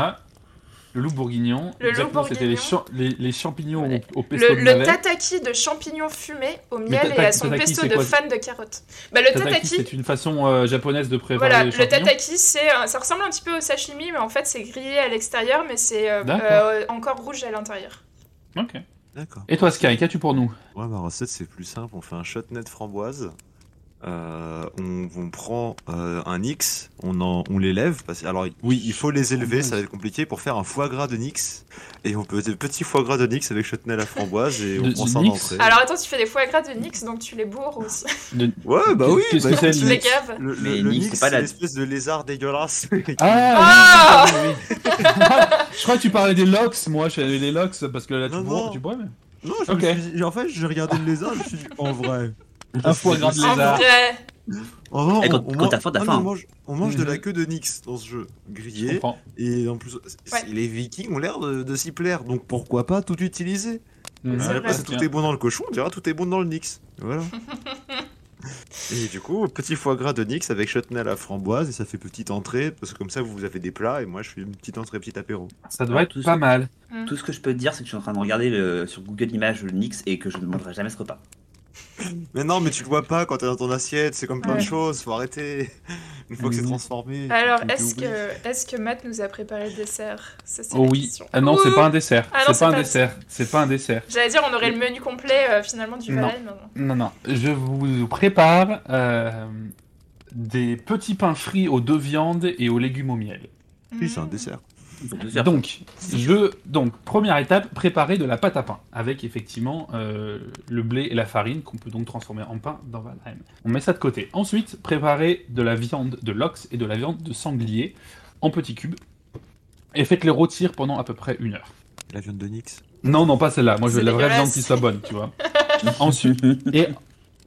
Le loup bourguignon. Le loup Exactement, c'était les, les, les champignons Ouais. au, au pesto Le, de le navet. tataki de champignons fumés au miel et à son tataki, pesto de fan de carottes. Bah, le Tataki, tataki, c'est une façon euh, japonaise de préparer Voilà, les le champignons. tataki, c'est, euh, ça ressemble un petit peu au sashimi, mais en fait, c'est grillé à l'extérieur, mais c'est euh, euh, encore rouge à l'intérieur. Ok. D'accord. Et toi, Sky, qu'as-tu pour nous? Ouais, ma recette c'est plus simple. On fait un chutney de framboise. Euh, on, on prend euh, un Nix, on, en, on l'élève. Parce, alors oui, il faut les élever, ça va être compliqué pour faire un foie gras de Nix. Et on peut des petits foie gras de Nix avec chutney à la framboise et on prend ça en entrée. Alors attends, tu fais des foie gras de Nix, donc tu les bourres aussi. De- Ouais, bah oui. Bah, tu le les Nix. Le, le- le Nix, c'est pas la- l'espèce de lézard dégueulasse. Ah, Ah oui, oui, oui. Je crois que tu parlais des locks, moi, je savais les locks, parce que là, tu Non, non. tu bois, mais... Non, je Ok. me suis en fait, j'ai regardé le lézard, je me suis dit, en vrai. Un foie gras de lézard. vrai. Non, quand- on, faim, on mange, on mange de Mhm. la queue de Nix dans ce jeu, Je grillé. Et en plus, Ouais. les Vikings ont l'air de, de s'y plaire, donc pourquoi pas tout utiliser Mhm. Bah, c'est tout est bon dans le cochon, on dira tout est bon dans le Nix. Voilà. et du coup, petit foie gras de Nix avec chutney à la framboise, et ça fait petite entrée, parce que comme ça vous avez des plats, et moi je fais une petite entrée, petit apéro. Ça doit être tout pas mal. Tout ce que je peux te dire, c'est que je suis en train de regarder le- sur Google Images le Nix et que je ne mangerai jamais ce repas. Mais non, mais tu le vois pas quand t'es dans ton assiette, c'est comme plein de choses, faut arrêter. Une fois que c'est Mhm. transformé. Alors, est-ce que, est-ce que Matt nous a préparé le dessert? Ça, c'est Oh la oui. question. Ah non, c'est Ouh pas un dessert. Ah c'est c'est pas un pas un dessert. C'est pas un dessert. J'allais dire, on aurait le menu complet euh, finalement du Non. Valheim. mais non. Non. Je vous prépare euh, des petits pains frits aux deux viandes et aux légumes au miel. Oui, c'est un Mm. dessert. Donc, je, donc, première étape, préparer de la pâte à pain avec effectivement euh, le blé et la farine qu'on peut donc transformer en pain dans Valheim. On met ça de côté. Ensuite, préparer de la viande de lox et de la viande de sanglier en petits cubes et faites-les rôtir pendant à peu près une heure. La viande de Nix. Non, non, pas celle-là. Moi, je veux la vraie viande qui soit bonne, tu vois. Ensuite, et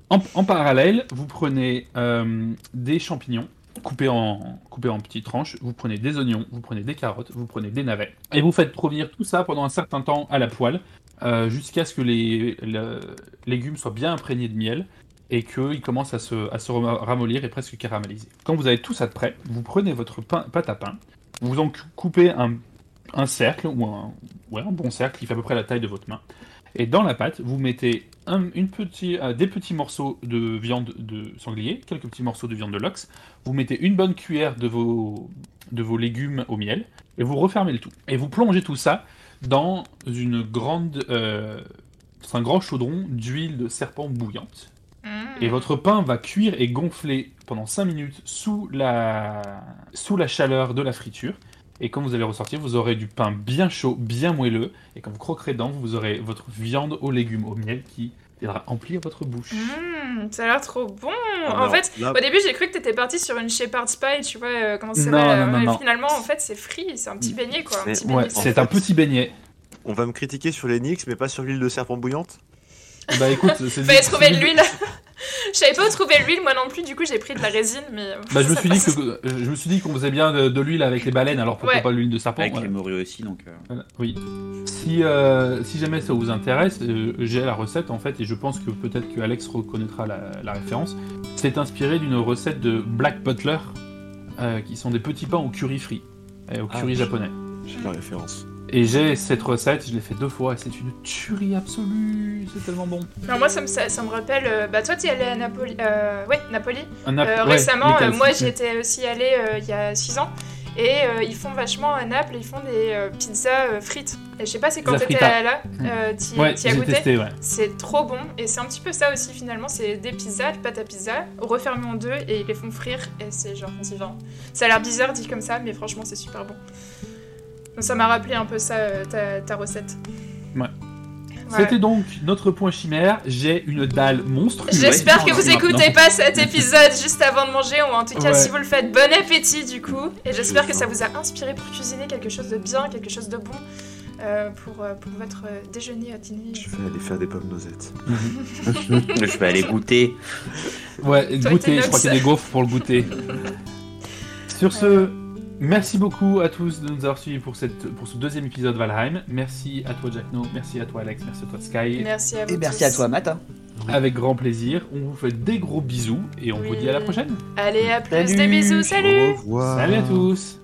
en, en parallèle, vous prenez euh, des champignons coupés en, en petites tranches. Vous prenez des oignons, vous prenez des carottes, vous prenez des navets. Et vous faites provenir tout ça pendant un certain temps à la poêle, euh, jusqu'à ce que les, le- légumes soient bien imprégnés de miel et qu'ils commencent à se, à se ram- ramollir et presque caraméliser. Quand vous avez tout ça de prêt, vous prenez votre pâte à pain, vous en cou- coupez un, un cercle, ou un, ouais, un bon cercle qui fait à peu près la taille de votre main. Et dans la pâte, vous mettez un- une petit, euh, des petits morceaux de viande de sanglier, quelques petits morceaux de viande de lox. Vous mettez une bonne cuillère de vos, de vos légumes au miel et vous refermez le tout. Et vous plongez tout ça dans une grande, euh, un grand chaudron d'huile de serpent bouillante. Et votre pain va cuire et gonfler pendant 5 minutes sous la, sous la chaleur de la friture. Et quand vous allez ressortir, vous aurez du pain bien chaud, bien moelleux. Et quand vous croquerez dedans, vous aurez votre viande aux légumes, au miel qui viendra emplir votre bouche. Mmh, ça a l'air trop bon. en fait, là- au début, j'ai cru que t'étais parti sur une shepherd's pie, tu vois, euh, comment ça s'appelle non, euh, non, mais non. Finalement, en fait, c'est frit, c'est un petit beignet, quoi. Ouais, c'est un petit beignet. On va me critiquer sur les Nix, mais pas sur l'huile de serpent bouillante Bah écoute, c'est Fallait trouver de l'huile. Je savais pas où trouver l'huile, moi non plus, du coup, j'ai pris de la résine, mais. euh, Bah, je me suis dit que je me suis dit qu'on faisait bien de, de l'huile avec les baleines, alors pourquoi Ouais. pas l'huile de serpent Avec voilà. les morues aussi, donc. euh, Voilà, Oui. Si, euh, si jamais ça vous intéresse, euh, j'ai la recette en fait, et je pense que peut-être que Alex reconnaîtra la, la référence. C'est inspiré d'une recette de Black Butler, euh, qui sont des petits pains au curry frit, au Ah, curry japonais. J'ai la référence. Et j'ai cette recette, je l'ai fait deux fois, c'est une tuerie absolue, c'est tellement bon. Non, moi, ça me, ça, ça me rappelle. euh, Bah, toi, t'y allé à Napoli. Euh, ouais, Napoli. Euh, ouais, récemment, moi, j'y étais aussi allée euh, il y a 6 ans. Et ils font vachement à Naples, ils font des pizzas frites. Et je sais pas si quand t'étais là, euh, t'y Ouais, as goûté. testé, ouais. C'est trop bon et c'est un petit peu ça aussi finalement, c'est des pizzas, pâte à pizza, refermées en deux et ils les font frire et c'est genre divin. Ça a l'air bizarre dit comme ça mais franchement c'est super bon. Donc ça m'a rappelé un peu ça, euh, ta, ta recette. Ouais. Ouais. C'était donc notre point chimère. J'ai une dalle monstrueuse. J'espère Ouais, que vous écoutez pas cet épisode juste avant de manger ou en tout cas Ouais. si vous le faites, bon appétit du coup. Et j'espère que ça vous a inspiré pour cuisiner quelque chose de bien, quelque chose de bon euh, pour, euh, pour votre déjeuner, euh, dîner. Je vais aller faire des pommes noisettes. je vais aller goûter. Ouais, Toi, goûter, je crois qu'il y a des gaufres pour le goûter. Sur ce, merci beaucoup à tous de nous avoir suivis pour, cette, pour ce deuxième épisode Valheim. Merci à toi Jackno, merci à toi Alex, merci à toi Sky. Merci à vous. Et merci tous. à toi, Matt. hein. Avec grand plaisir. On vous fait des gros bisous et on vous dit à la prochaine. Allez, à plus, Salut. des bisous, salut Au revoir. Salut à tous